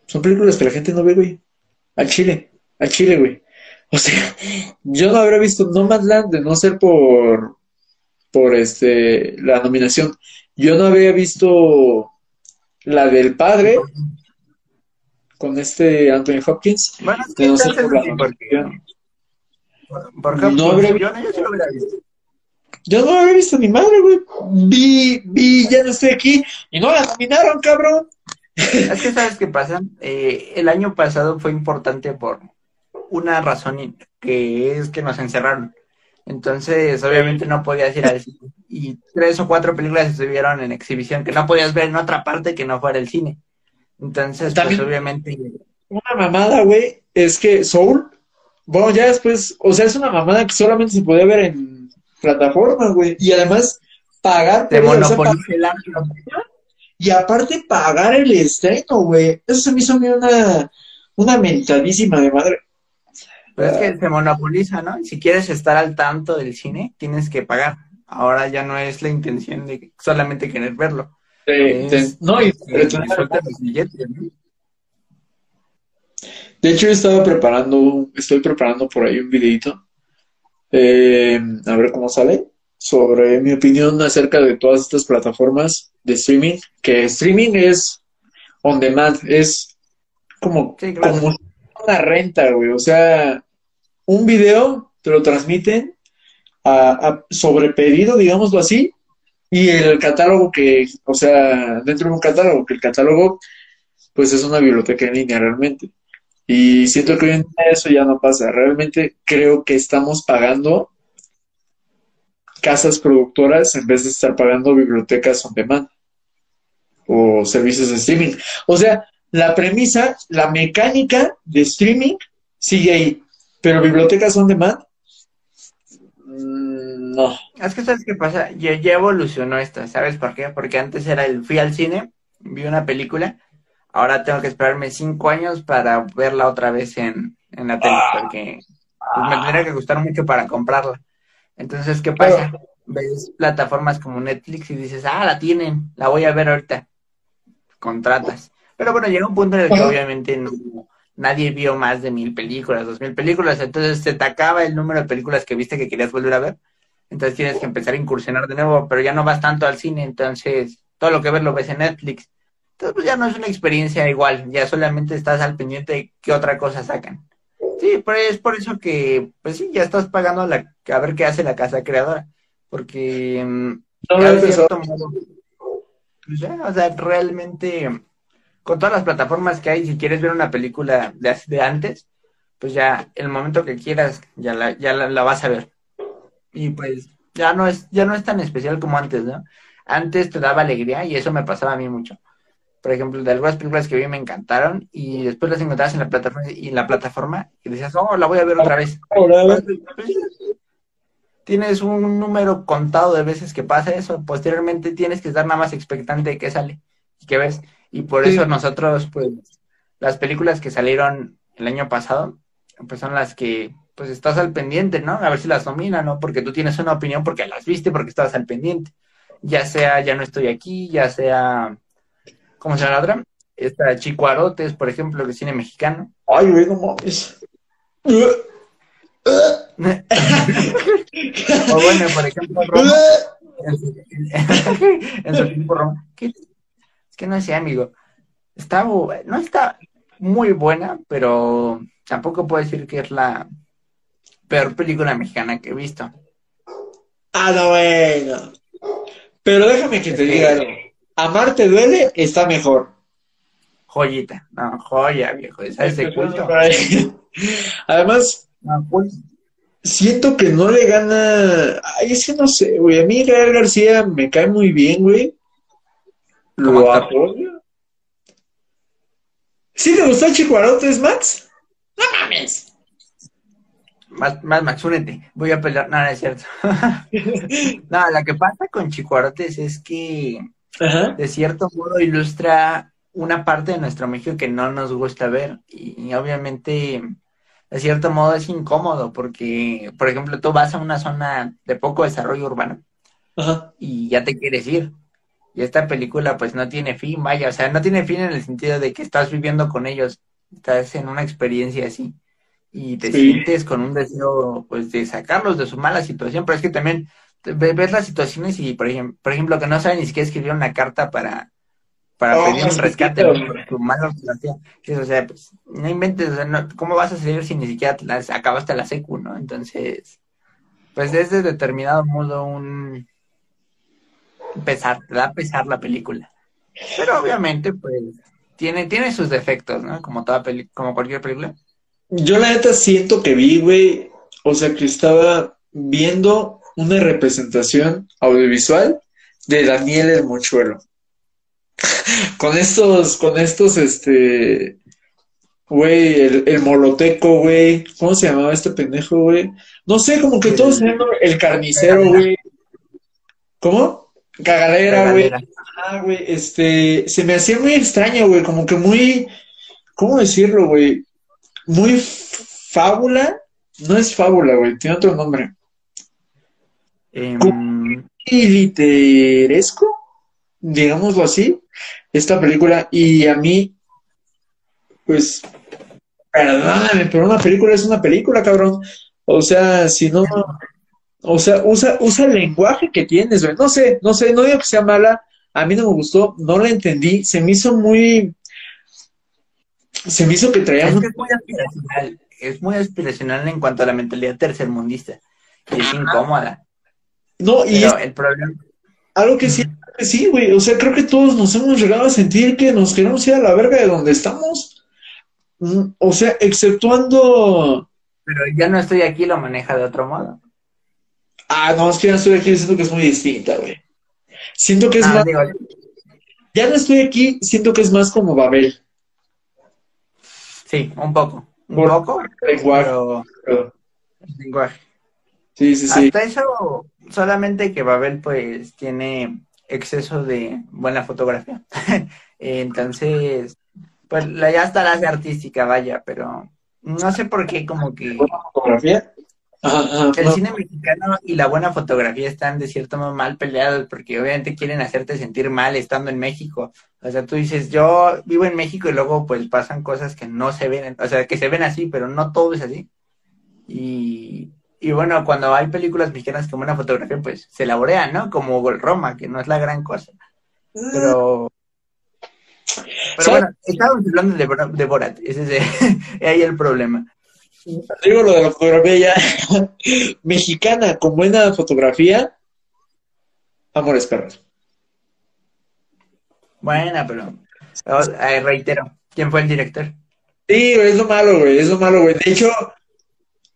son películas que la gente no ve, güey. Al Chile, al Chile, güey. O sea, yo no habría visto Nomadland de no ser por, por este, la nominación. Yo no había visto la del padre con este Anthony Hopkins. Bueno, es de que no entonces por la No habría- yo, yo sí lo hubiera visto. Yo no había visto ni madre, güey. Vi, vi, ya no estoy aquí y no la nominaron, cabrón. Es que sabes qué pasa, Eh, el año pasado fue importante por una razón que es que nos encerraron. Entonces, obviamente no podías ir al cine. Y tres o cuatro películas estuvieron en exhibición que no podías ver en otra parte que no fuera el cine. Entonces, pues También- obviamente, Una mamada, güey, es que Soul, bueno, ya después, o sea, es una mamada que solamente se podía ver en plataforma, güey. Y además, pagar te por ella, o sea, monopoliza el antro. pa- y aparte pagar el estreno, güey. Eso se me hizo a mí una, una mentadísima de madre. Pero es que se monopoliza, ¿no? Si quieres estar al tanto del cine, tienes que pagar. Ahora ya no es la intención de solamente querer verlo. De- de- no, y. De hecho, yo estaba preparando, estoy preparando por ahí un videito, eh, a ver cómo sale, sobre mi opinión acerca de todas estas plataformas de streaming, que streaming es on demand, es como, Sí, claro. como una renta, güey, o sea, un video te lo transmiten a, a- sobre pedido, digámoslo así, y el catálogo que, o sea, dentro de un catálogo, que el catálogo, pues es una biblioteca en línea realmente. Y siento que hoy en día eso ya no pasa. Realmente creo que estamos pagando casas productoras en vez de estar pagando bibliotecas on demand o servicios de streaming. O sea, la premisa, la mecánica de streaming sigue ahí, pero bibliotecas on demand, no. Es que sabes qué pasa, ya, ya evolucionó esto, ¿sabes por qué? Porque antes era el fui al cine, vi una película, ahora tengo que esperarme cinco años para verla otra vez en, en la tele, porque pues, me tendría que gustar mucho para comprarla. Entonces, ¿qué pasa? Ves plataformas como Netflix y dices, ah, la tienen, la voy a ver ahorita. Contratas. Pero bueno, llega un punto en el que obviamente no, nadie vio más de mil películas, dos mil películas, entonces se te acaba el número de películas que viste que querías volver a ver. Entonces tienes que empezar a incursionar de nuevo, pero ya no vas tanto al cine, entonces todo lo que ves lo ves en Netflix. Entonces pues ya no es una experiencia igual, ya solamente estás al pendiente de qué otra cosa sacan. Sí, pero es por eso que, pues sí, ya estás pagando la, a ver qué hace la casa creadora, porque No ya de cierto modo, pues ya, o sea, realmente con todas las plataformas que hay, si quieres ver una película de, de antes, pues ya el momento que quieras, ya la, ya la, la vas a ver. Y pues ya no es, ya no es tan especial como antes, ¿no? Antes te daba alegría y eso me pasaba a mí mucho. Por ejemplo, de algunas películas que vi me encantaron y después las encontrabas en la plataforma y en la plataforma y decías, oh, la voy a ver otra vez. A ver. Pues, tienes un número contado de veces que pasa eso, posteriormente tienes que estar nada más expectante de qué sale y qué ves. Y por Sí. eso nosotros, pues, las películas que salieron el año pasado, pues son las que, pues, estás al pendiente, ¿no? A ver si las nominan, ¿no? Porque tú tienes una opinión porque las viste, porque estabas al pendiente. Ya sea Ya no estoy aquí, ya sea, ¿cómo se llama la otra? Esta Chico Arotes, por ejemplo, que cine mexicano. Ay, güey, no mames. o bueno, por ejemplo, Roma. en su, en su tiempo Roma. ¿Qué? Que no sé, amigo. Está, no está muy buena, pero tampoco puedo decir que es la peor película mexicana que he visto. Ah, no, bueno. Pero déjame que te diga algo. Amar te duele, está mejor. Joyita, no, joya, viejo. Esa es de culto. Además, No, culto. siento que no le gana. Ay, es que no sé, güey. A mí Gael García me cae muy bien, güey. Lo actor. apoyo. ¿Sí te gustó Chico Arotes, Max? No mames. más, más Max, únete, voy a pelear, no, no es cierto. no, lo que pasa con Chicuarotes es que Ajá. de cierto modo ilustra una parte de nuestro México que no nos gusta ver y, y obviamente de cierto modo es incómodo porque, por ejemplo, tú vas a una zona de poco desarrollo urbano Ajá. y ya te quieres ir. Y esta película pues no tiene fin, vaya, o sea, no tiene fin en el sentido de que estás viviendo con ellos, estás en una experiencia así y te Sí. sientes con un deseo pues de sacarlos de su mala situación, pero es que también ves las situaciones y por ejemplo, por ejemplo que no saben ni siquiera escribir una carta para para pedir un rescate por tu mala situación. Sí, O sea, pues no inventes, o sea, no- ¿cómo vas a salir si ni siquiera las acabaste la secu, no? Entonces, pues es de determinado modo un pesar, te da pesar la película. Pero obviamente, pues, tiene, tiene sus defectos, ¿no? Como toda peli, como cualquier película. Yo la neta siento que vi, güey, o sea, que estaba viendo una representación audiovisual de Daniel el Mochuelo. Con estos, con estos, este, güey, el, el moloteco, güey, ¿cómo se llamaba este pendejo, güey? No sé, como que todos se llaman el carnicero, güey. ¿Cómo? Cagadera, güey. Ah, güey, este, se me hacía muy extraño, güey, como que muy, ¿cómo decirlo, güey? Muy fábula, no es fábula, güey, tiene otro nombre. Em, Y literesco, digámoslo así, esta película, y a mí, pues, perdóname, pero una película es una película, cabrón. O sea, si no, o sea, usa, usa el lenguaje que tienes, güey. No sé, no sé, no digo que sea mala, a mí no me gustó, no la entendí, se me hizo muy, se me hizo que traía es muy- que es muy aspiracional, es muy aspiracional en cuanto a la mentalidad tercermundista. Y es incómoda. no, y es el problema, algo que sí, que sí, güey, o sea, creo que todos nos hemos llegado a sentir que nos queremos ir a la verga de donde estamos. Mm, O sea, exceptuando, pero ya no estoy aquí, lo maneja de otro modo. Ah, no, es que ya estoy aquí, siento que es muy distinta, güey. Siento que es Ah, más, digo, ya no estoy aquí, siento que es más como Babel. sí, un poco. Un Por- poco, lenguaje. pero pero- lenguaje. Sí, sí, sí. Hasta eso, solamente que Babel pues tiene exceso de buena fotografía. Entonces, pues ya está la hace artística, vaya, pero no sé por qué como que Buena fotografía. Ajá, ajá, el no. cine mexicano y la buena fotografía están de cierto modo mal peleados porque obviamente quieren hacerte sentir mal estando en México. O sea, tú dices, yo vivo en México y luego pues pasan cosas que no se ven, o sea, que se ven así, pero no todo es así. Y, y bueno, cuando hay películas mexicanas con buena fotografía, pues se laborean, ¿no? Como Roma, que no es la gran cosa. Pero, pero bueno, estábamos hablando de, de Borat, ese es ahí el problema. Digo lo de la fotografía ya. Mexicana con buena fotografía. Amores perros. Bueno, pero eh, reitero, ¿quién fue el director? Sí, es lo malo, güey, es lo malo, güey. De hecho,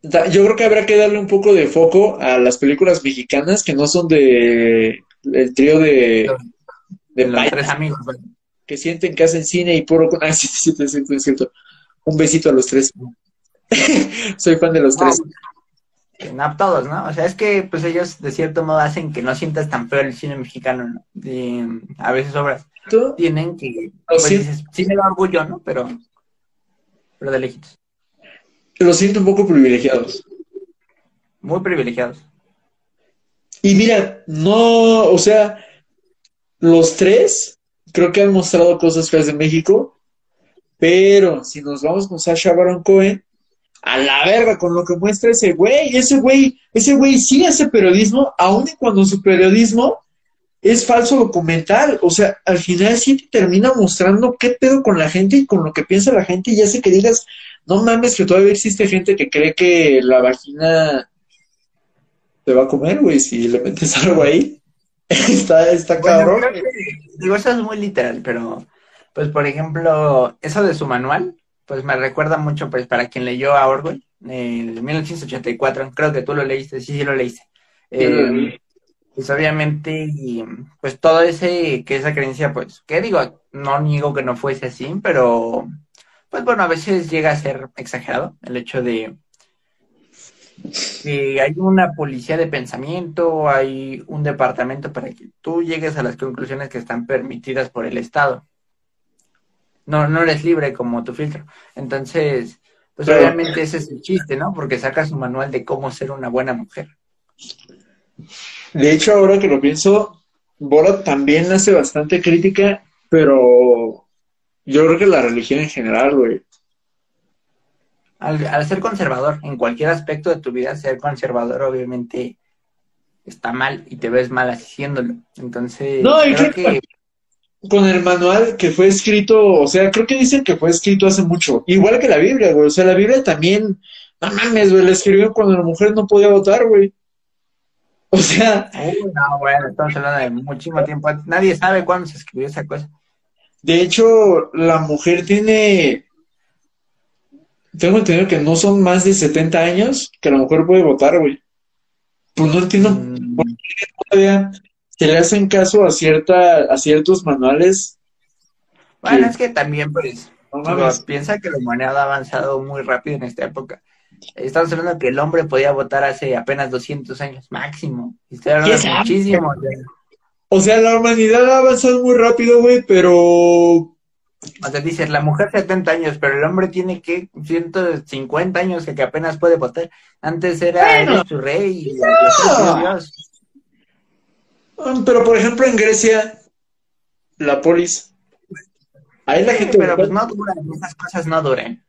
yo creo que habrá que darle un poco de foco a las películas mexicanas que no son de el trío de, de Los tres amigos. que sienten que hacen cine y puro con... Ah, sí, sí, sí. Un besito a los tres. Soy fan de los No, tres. no, todos, ¿no? O sea, es que pues ellos de cierto modo hacen que no sientas tan feo el cine mexicano, ¿no? Y, a veces obras ¿Tú? tienen que, pues siento. dices, sí me da orgullo, ¿no? Pero, pero de lejitos. Los siento un poco privilegiados. Muy privilegiados. Y mira, no, o sea, los tres creo que han mostrado cosas feas de México, pero si nos vamos con Sasha Baron Cohen, a la verga con lo que muestra ese güey, ese güey, ese güey sí hace periodismo, aun y cuando su periodismo es falso documental, o sea, al final sí te termina mostrando qué pedo con la gente y con lo que piensa la gente y ya sé que digas, no mames que todavía existe gente que cree que la vagina te va a comer, güey, si le metes algo ahí. está, está cabrón. que- digo, eso es muy literal, pero, pues, por ejemplo, eso de su manual, pues me recuerda mucho, pues, para quien leyó a Orwell, en 1984, creo que tú lo leíste, sí, sí lo leíste. Sí, lo Eh, leí. pues obviamente, y, pues todo ese, que esa creencia, pues, que digo, no niego que no fuese así, pero, pues bueno, a veces llega a ser exagerado el hecho de, que hay una policía de pensamiento, hay un departamento para que tú llegues a las conclusiones que están permitidas por el Estado. No, no eres libre como tu filtro. Entonces, pues obviamente ese es el chiste, ¿no? Porque sacas un manual de cómo ser una buena mujer. De hecho, ahora que lo pienso, Borat también hace bastante crítica, pero yo creo que la religión en general, güey. Al, ser conservador, en cualquier aspecto de tu vida, ser conservador obviamente está mal y te ves mal haciéndolo. Entonces, no, creo que con el manual que fue escrito, o sea, creo que dicen que fue escrito hace mucho, igual que la Biblia, güey. O sea, la Biblia también, no mames, güey, la escribió cuando la mujer no podía votar, güey. O sea. no, bueno, estamos hablando de muchísimo tiempo. Nadie sabe cuándo se escribió esa cosa. De hecho, la mujer tiene. Tengo entendido que no son más de 70 años que la mujer puede votar, güey. Pues no entiendo mm. por qué todavía se le hacen caso a cierta, a ciertos manuales. Bueno, es que también, pues, piensa que la humanidad ha avanzado muy rápido en esta época. Estamos hablando que el hombre podía votar hace apenas 200 años máximo. Estoy hablando muchísimo. O sea, la humanidad ha avanzado muy rápido, güey, pero... O sea, dices, la mujer 70 años, pero el hombre tiene que 150 años que, apenas puede votar. Antes era su rey y Dios. Pero, por ejemplo, en Grecia, la polis... Ahí la gente... Pero pues no duran, esas cosas no duran.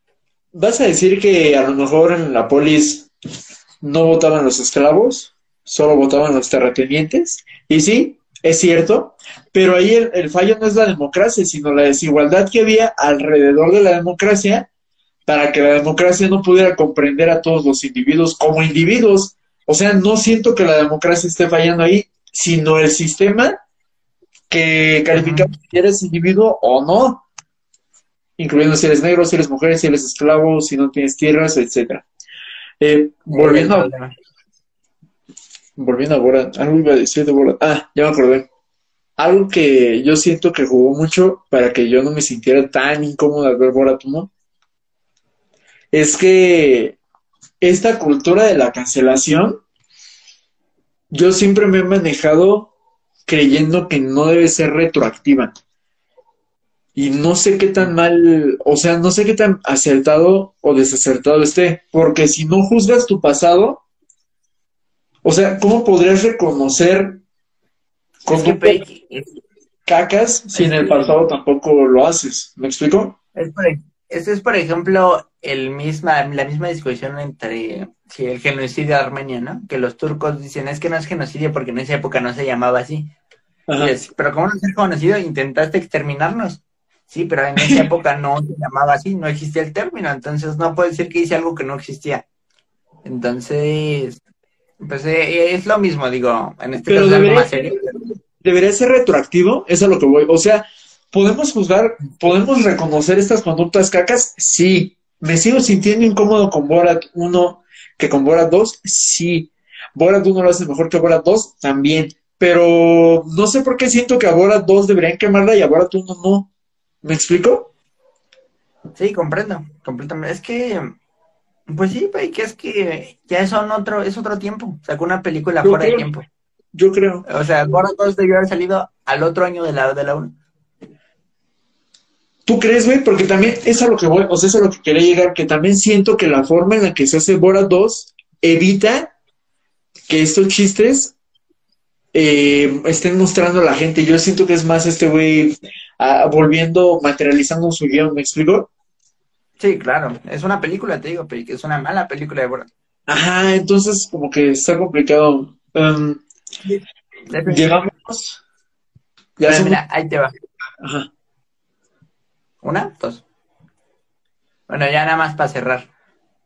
¿Vas a decir que a lo mejor en la polis no votaban los esclavos, solo votaban los terratenientes? Y sí, es cierto, pero ahí el, fallo no es la democracia, sino la desigualdad que había alrededor de la democracia para que la democracia no pudiera comprender a todos los individuos como individuos. O sea, no siento que la democracia esté fallando ahí, sino el sistema que califica si eres individuo o no incluyendo si eres negro, si eres mujer, si eres esclavo, si no tienes tierras, etcétera. Eh, volviendo a volviendo a Borat, algo iba a decir de Borat. Ah, ya me acordé. Algo que yo siento que jugó mucho para que yo no me sintiera tan incómodo al ver Borat ¿no? es que esta cultura de la cancelación, yo siempre me he manejado creyendo que no debe ser retroactiva. Y no sé qué tan mal, o sea, no sé qué tan acertado o desacertado esté, porque si no juzgas tu pasado, o sea, ¿cómo podrías reconocer con tu cacas si en el pasado tampoco lo haces? ¿Me explico? Es por, esto es, por ejemplo, el misma, la misma discusión entre si el genocidio armenio, ¿no? Que los turcos dicen, es que no es genocidio porque en esa época no se llamaba así. pero como no es genocidio, intentaste exterminarnos. Sí, pero en esa época no se llamaba así, no existía el término, entonces no puede decir que hice algo que no existía. Entonces, pues eh, es lo mismo, digo, en este caso debería, debería ser retroactivo, eso es lo que voy. O sea, ¿podemos juzgar, podemos reconocer estas conductas cacas? Sí. ¿Me sigo sintiendo incómodo con Borat 1 que con Borat 2? Sí. Borat 1 lo hace mejor que Borat 2? También. Pero no sé por qué siento que a Borat 2 deberían quemarla y a Borat 1 no. ¿Me explico? Sí, comprendo, completamente. Es que, pues sí, que es que ya son otro, es otro tiempo. Sacó una película fuera de tiempo. Yo creo. O sea, ahora todos debió haber salido al otro año de la de la 1. ¿Tú crees, güey? Porque también es a lo que voy, o sea, es a lo que quería llegar, que también siento que la forma en la que se hace Borat 2 evita que estos chistes eh, estén mostrando a la gente. Yo siento que es más este güey volviendo, materializando su guion, ¿me explico? Sí, claro, es una película, te digo, que es una mala película de Borat. Ajá, entonces como que está complicado. Um, llevamos... Ya Mira, ahí te va. Ajá. ¿Una? Dos. Bueno, ya nada más para cerrar.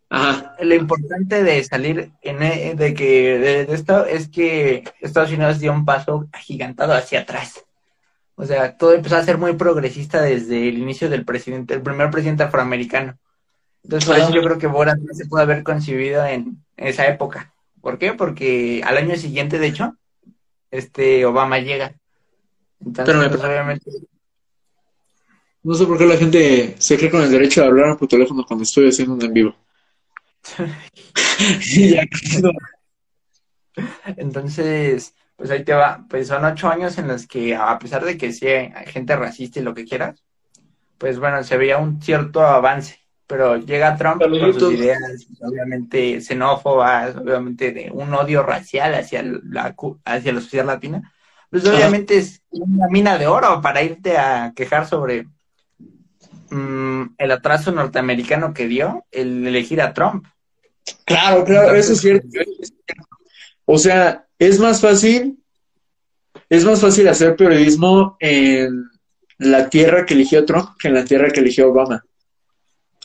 Ajá. Lo importante de salir en, e, de que de, esto es que Estados Unidos dio un paso agigantado hacia atrás. O sea, todo empezó a ser muy progresista desde el inicio del presidente, el primer presidente afroamericano. Entonces, por eso yo creo que Borat no se puede haber concebido en esa época. ¿Por qué? Porque al año siguiente, de hecho, este Obama llega. Entonces, pues, obviamente. No sé por qué la gente se cree con el derecho de hablar por teléfono cuando estoy haciendo un en vivo. Y ya, no. Entonces, pues ahí te va. Pues son ocho años en los que, a pesar de que sí hay gente racista y lo que quieras, pues bueno, se veía un cierto avance. Pero llega Trump con sus ideas, obviamente xenófobas, obviamente de un odio racial hacia la, hacia la sociedad latina. Pues obviamente es una mina de oro para irte a quejar sobre mm, el atraso norteamericano que dio el elegir a Trump. Claro, claro, eso es cierto. eso es cierto. O sea, es más fácil, es más fácil hacer periodismo en la tierra que eligió Trump que en la tierra que eligió Obama.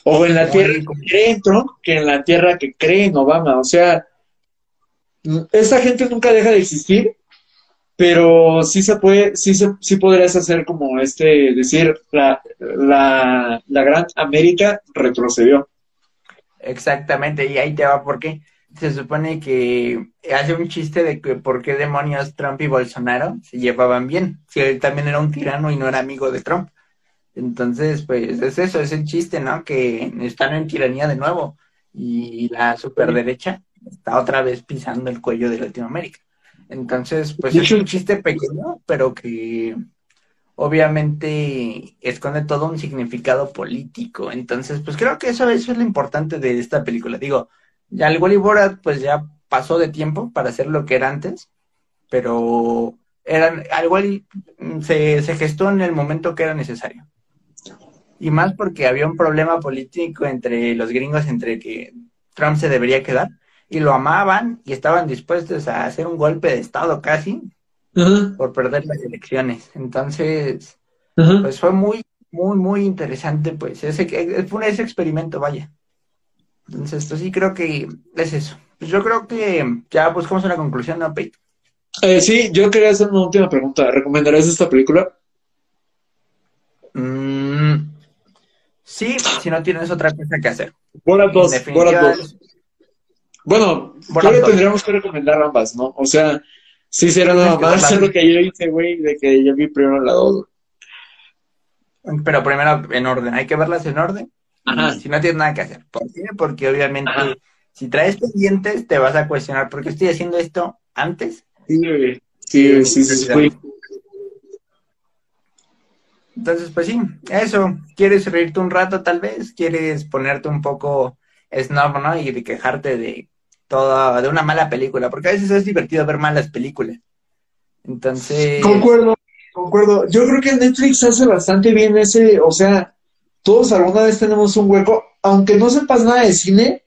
O en la tierra que cree en Trump que en la tierra que cree en Obama. O sea, mm, esa gente nunca deja de existir, pero sí se puede, sí se, sí podrías hacer como este, decir, la, la, la gran América retrocedió. Exactamente, y ahí te va porque se supone que hace un chiste de que por qué demonios Trump y Bolsonaro se llevaban bien, si él también era un tirano y no era amigo de Trump. Entonces, pues es eso, es el chiste, ¿no? Que están en tiranía de nuevo y la superderecha está otra vez pisando el cuello de Latinoamérica. Entonces, pues es un chiste pequeño, pero que obviamente esconde todo un significado político. Entonces, pues creo que eso, eso es lo importante de esta película. Digo, ya el Wally Borat pues ya pasó de tiempo para hacer lo que era antes, pero eran, al Wally se, se gestó en el momento que era necesario. Y más porque había un problema político entre los gringos, entre que Trump se debería quedar, y lo amaban y estaban dispuestos a hacer un golpe de Estado casi por perder las elecciones. Entonces, pues fue muy, muy, muy interesante, pues, ese, fue ese experimento, vaya. Entonces, pues sí, creo que es eso. Pues yo creo que ya buscamos una conclusión, ¿no, Pete? Eh, sí, yo quería hacer una última pregunta. ¿Recomendarías esta película? Mm, sí, si no tienes otra cosa que hacer. 2, definitiva, Borat 2. Bueno, creo que 2. tendríamos que recomendar ambas, ¿no? O sea, sí será nada más lo que yo hice, güey, de que yo vi primero la 2. Pero primero en orden, hay que verlas en orden. Ajá. Si no tienes nada que hacer. ¿Por qué? Porque obviamente Ajá. si traes pendientes te vas a cuestionar por qué estoy haciendo esto antes. Sí, güey. Sí, sí, sí. Entonces, pues sí, eso. ¿Quieres reírte un rato tal vez? ¿Quieres ponerte un poco snob, no? Y quejarte de toda, de una mala película, porque a veces es divertido ver malas películas. Entonces, Concuerdo, concuerdo. Yo creo que Netflix hace bastante bien ese, o sea, todos alguna vez tenemos un hueco, aunque no sepas nada de cine,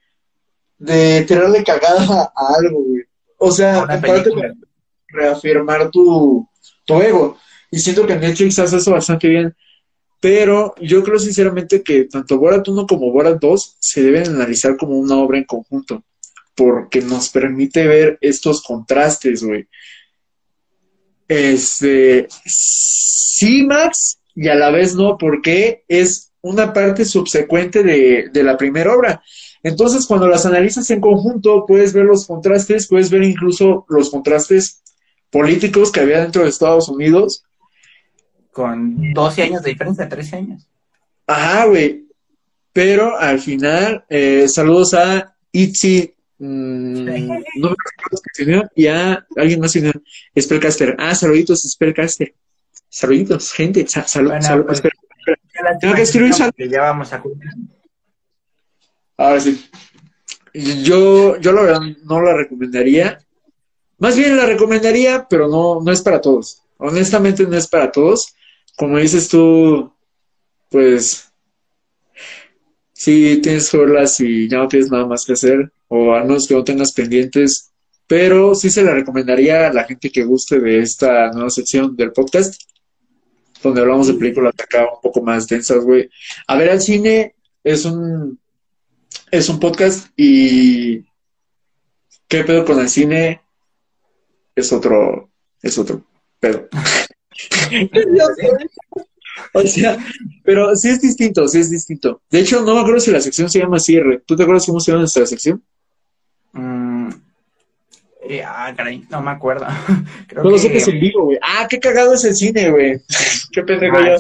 de tirarle cagada a algo, güey. O sea, reafirmar tu, tu ego. Y siento que Netflix hace eso bastante bien. Pero yo creo sinceramente que tanto Borat 1 como Borat 2 se deben analizar como una obra en conjunto. Porque nos permite ver estos contrastes, güey. Este, sí, Max, y a la vez no, porque es una parte subsecuente de, de la primera obra. Entonces, cuando las analizas en conjunto, puedes ver los contrastes, puedes ver incluso los contrastes políticos que había dentro de Estados Unidos. con 12 años de diferencia, 13 años. Ajá, güey. Pero al final, eh, saludos a Itzy, mm, no me acuerdo que se unió, y a alguien más se unió, Spellcaster. Ah, saluditos, Spellcaster. Saluditos, gente. Sa- salud, Bueno, pues, espera. Ya la Tengo que escribir sal- ya vamos a. Ahora sí. Yo, yo la verdad no la recomendaría. Más bien la recomendaría, pero no, no es para todos. Honestamente no es para todos. Como dices tú, pues sí tienes verlas y ya no tienes nada más que hacer, o a menos que no tengas pendientes. Pero sí se la recomendaría a la gente que guste de esta nueva sección del podcast, donde hablamos de películas acá un poco más densas, güey. A ver al cine es un es un podcast y qué pedo con el cine es otro es otro pedo. o sea, pero sí es distinto, sí es distinto. De hecho, no me acuerdo si la sección se llama cierre. ¿Tú te acuerdas cómo se llama nuestra sección? Mm, eh, ah, caray, no me acuerdo. Creo No lo que- sé que es en vivo, güey. Ah, qué cagado es el cine, güey. qué pendejo Ah, yo.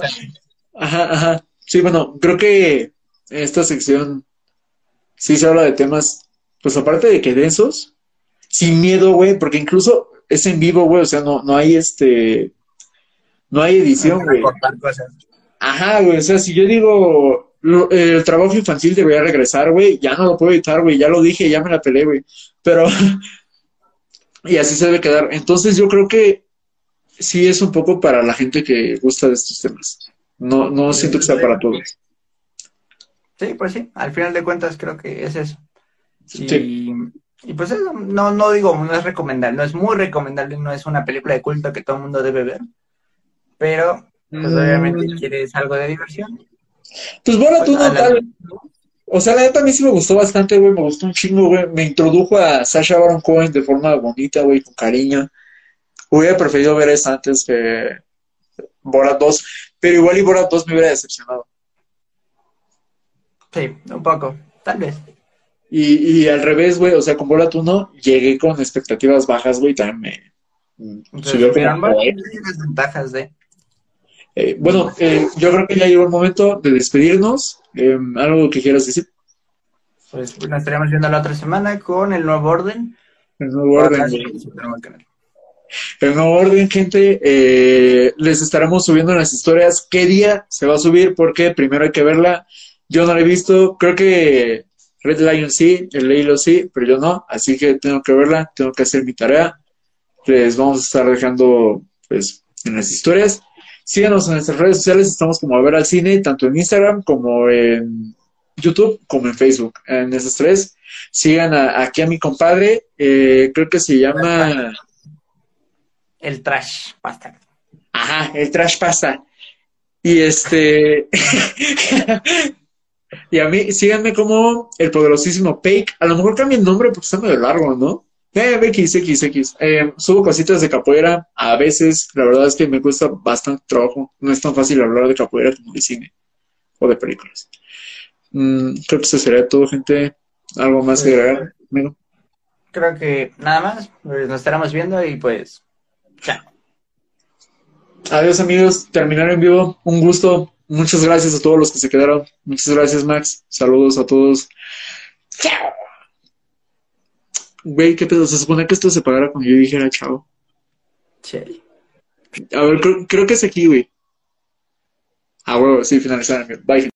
Ajá, ajá. Sí, bueno, creo que esta sección sí se habla de temas pues aparte de que densos, sin miedo, güey, porque incluso es en vivo, güey, o sea, no, no hay este, no hay edición, güey. Ajá, güey, o sea, si yo digo, el trabajo infantil debería regresar, güey, ya no lo puedo editar, güey, ya lo dije, ya me la peleé, güey, pero, y así se debe quedar. Entonces yo creo que sí es un poco para la gente que gusta de estos temas. No, no siento que sea para todos. Sí, pues sí, al final de cuentas creo que es eso. Y, y pues eso, no, no digo, no es recomendable, no es muy recomendable, no es una película de culto que todo el mundo debe ver, pero pues mm. obviamente quieres algo de diversión. Pues bueno, tú no tal. O sea, la neta a mí sí me gustó bastante, güey, me gustó un chingo, güey. Me introdujo a Sasha Baron Cohen de forma bonita, güey, con cariño. Hubiera preferido ver esa antes que Borat 2, pero igual y Borat 2 me hubiera decepcionado. Sí, un poco, tal vez. Y, y al revés, güey, o sea, con Borat 1 llegué con expectativas bajas, güey, también me subió como... las ventajas de... Eh, bueno, eh, yo creo que ya llegó el momento de despedirnos. Eh, ¿Algo que quieras decir? Pues nos estaríamos viendo la otra semana con el nuevo orden. El nuevo orden. El nuevo orden, gente. Eh, les estaremos subiendo las historias. ¿Qué día se va a subir? Porque primero hay que verla. Yo no la he visto. Creo que Red Lion sí, el Leilo sí, pero yo no. Así que tengo que verla. Tengo que hacer mi tarea. Les vamos a estar dejando, pues, en las historias. Síganos en nuestras redes sociales, estamos como a ver al cine, tanto en Instagram como en YouTube, como en Facebook, en esas tres. Sigan aquí a mi compadre, eh, creo que se llama... El Trash Pasta. Ajá, el Trash Pasta. Y este... y a mí, síganme como el poderosísimo Pake. A lo mejor cambie el nombre porque está medio largo, ¿no? Eh, X, X, X. Eh, subo cositas de capoeira. A veces, la verdad es que me cuesta bastante trabajo. No es tan fácil hablar de capoeira como de cine o de películas. Mm, creo que eso sería todo, gente. ¿Algo más que agregar? Creo que nada más. Pues nos estaremos viendo y pues. Chao. Adiós, amigos. Terminar en vivo. Un gusto. Muchas gracias a todos los que se quedaron. Muchas gracias, Max. Saludos a todos. Chao. Güey, ¿qué pedo? Se supone que esto se pagara cuando yo dijera chao. Sí. A ver, creo, creo que es aquí, güey. Ah, bueno, sí, finalizar. Bye.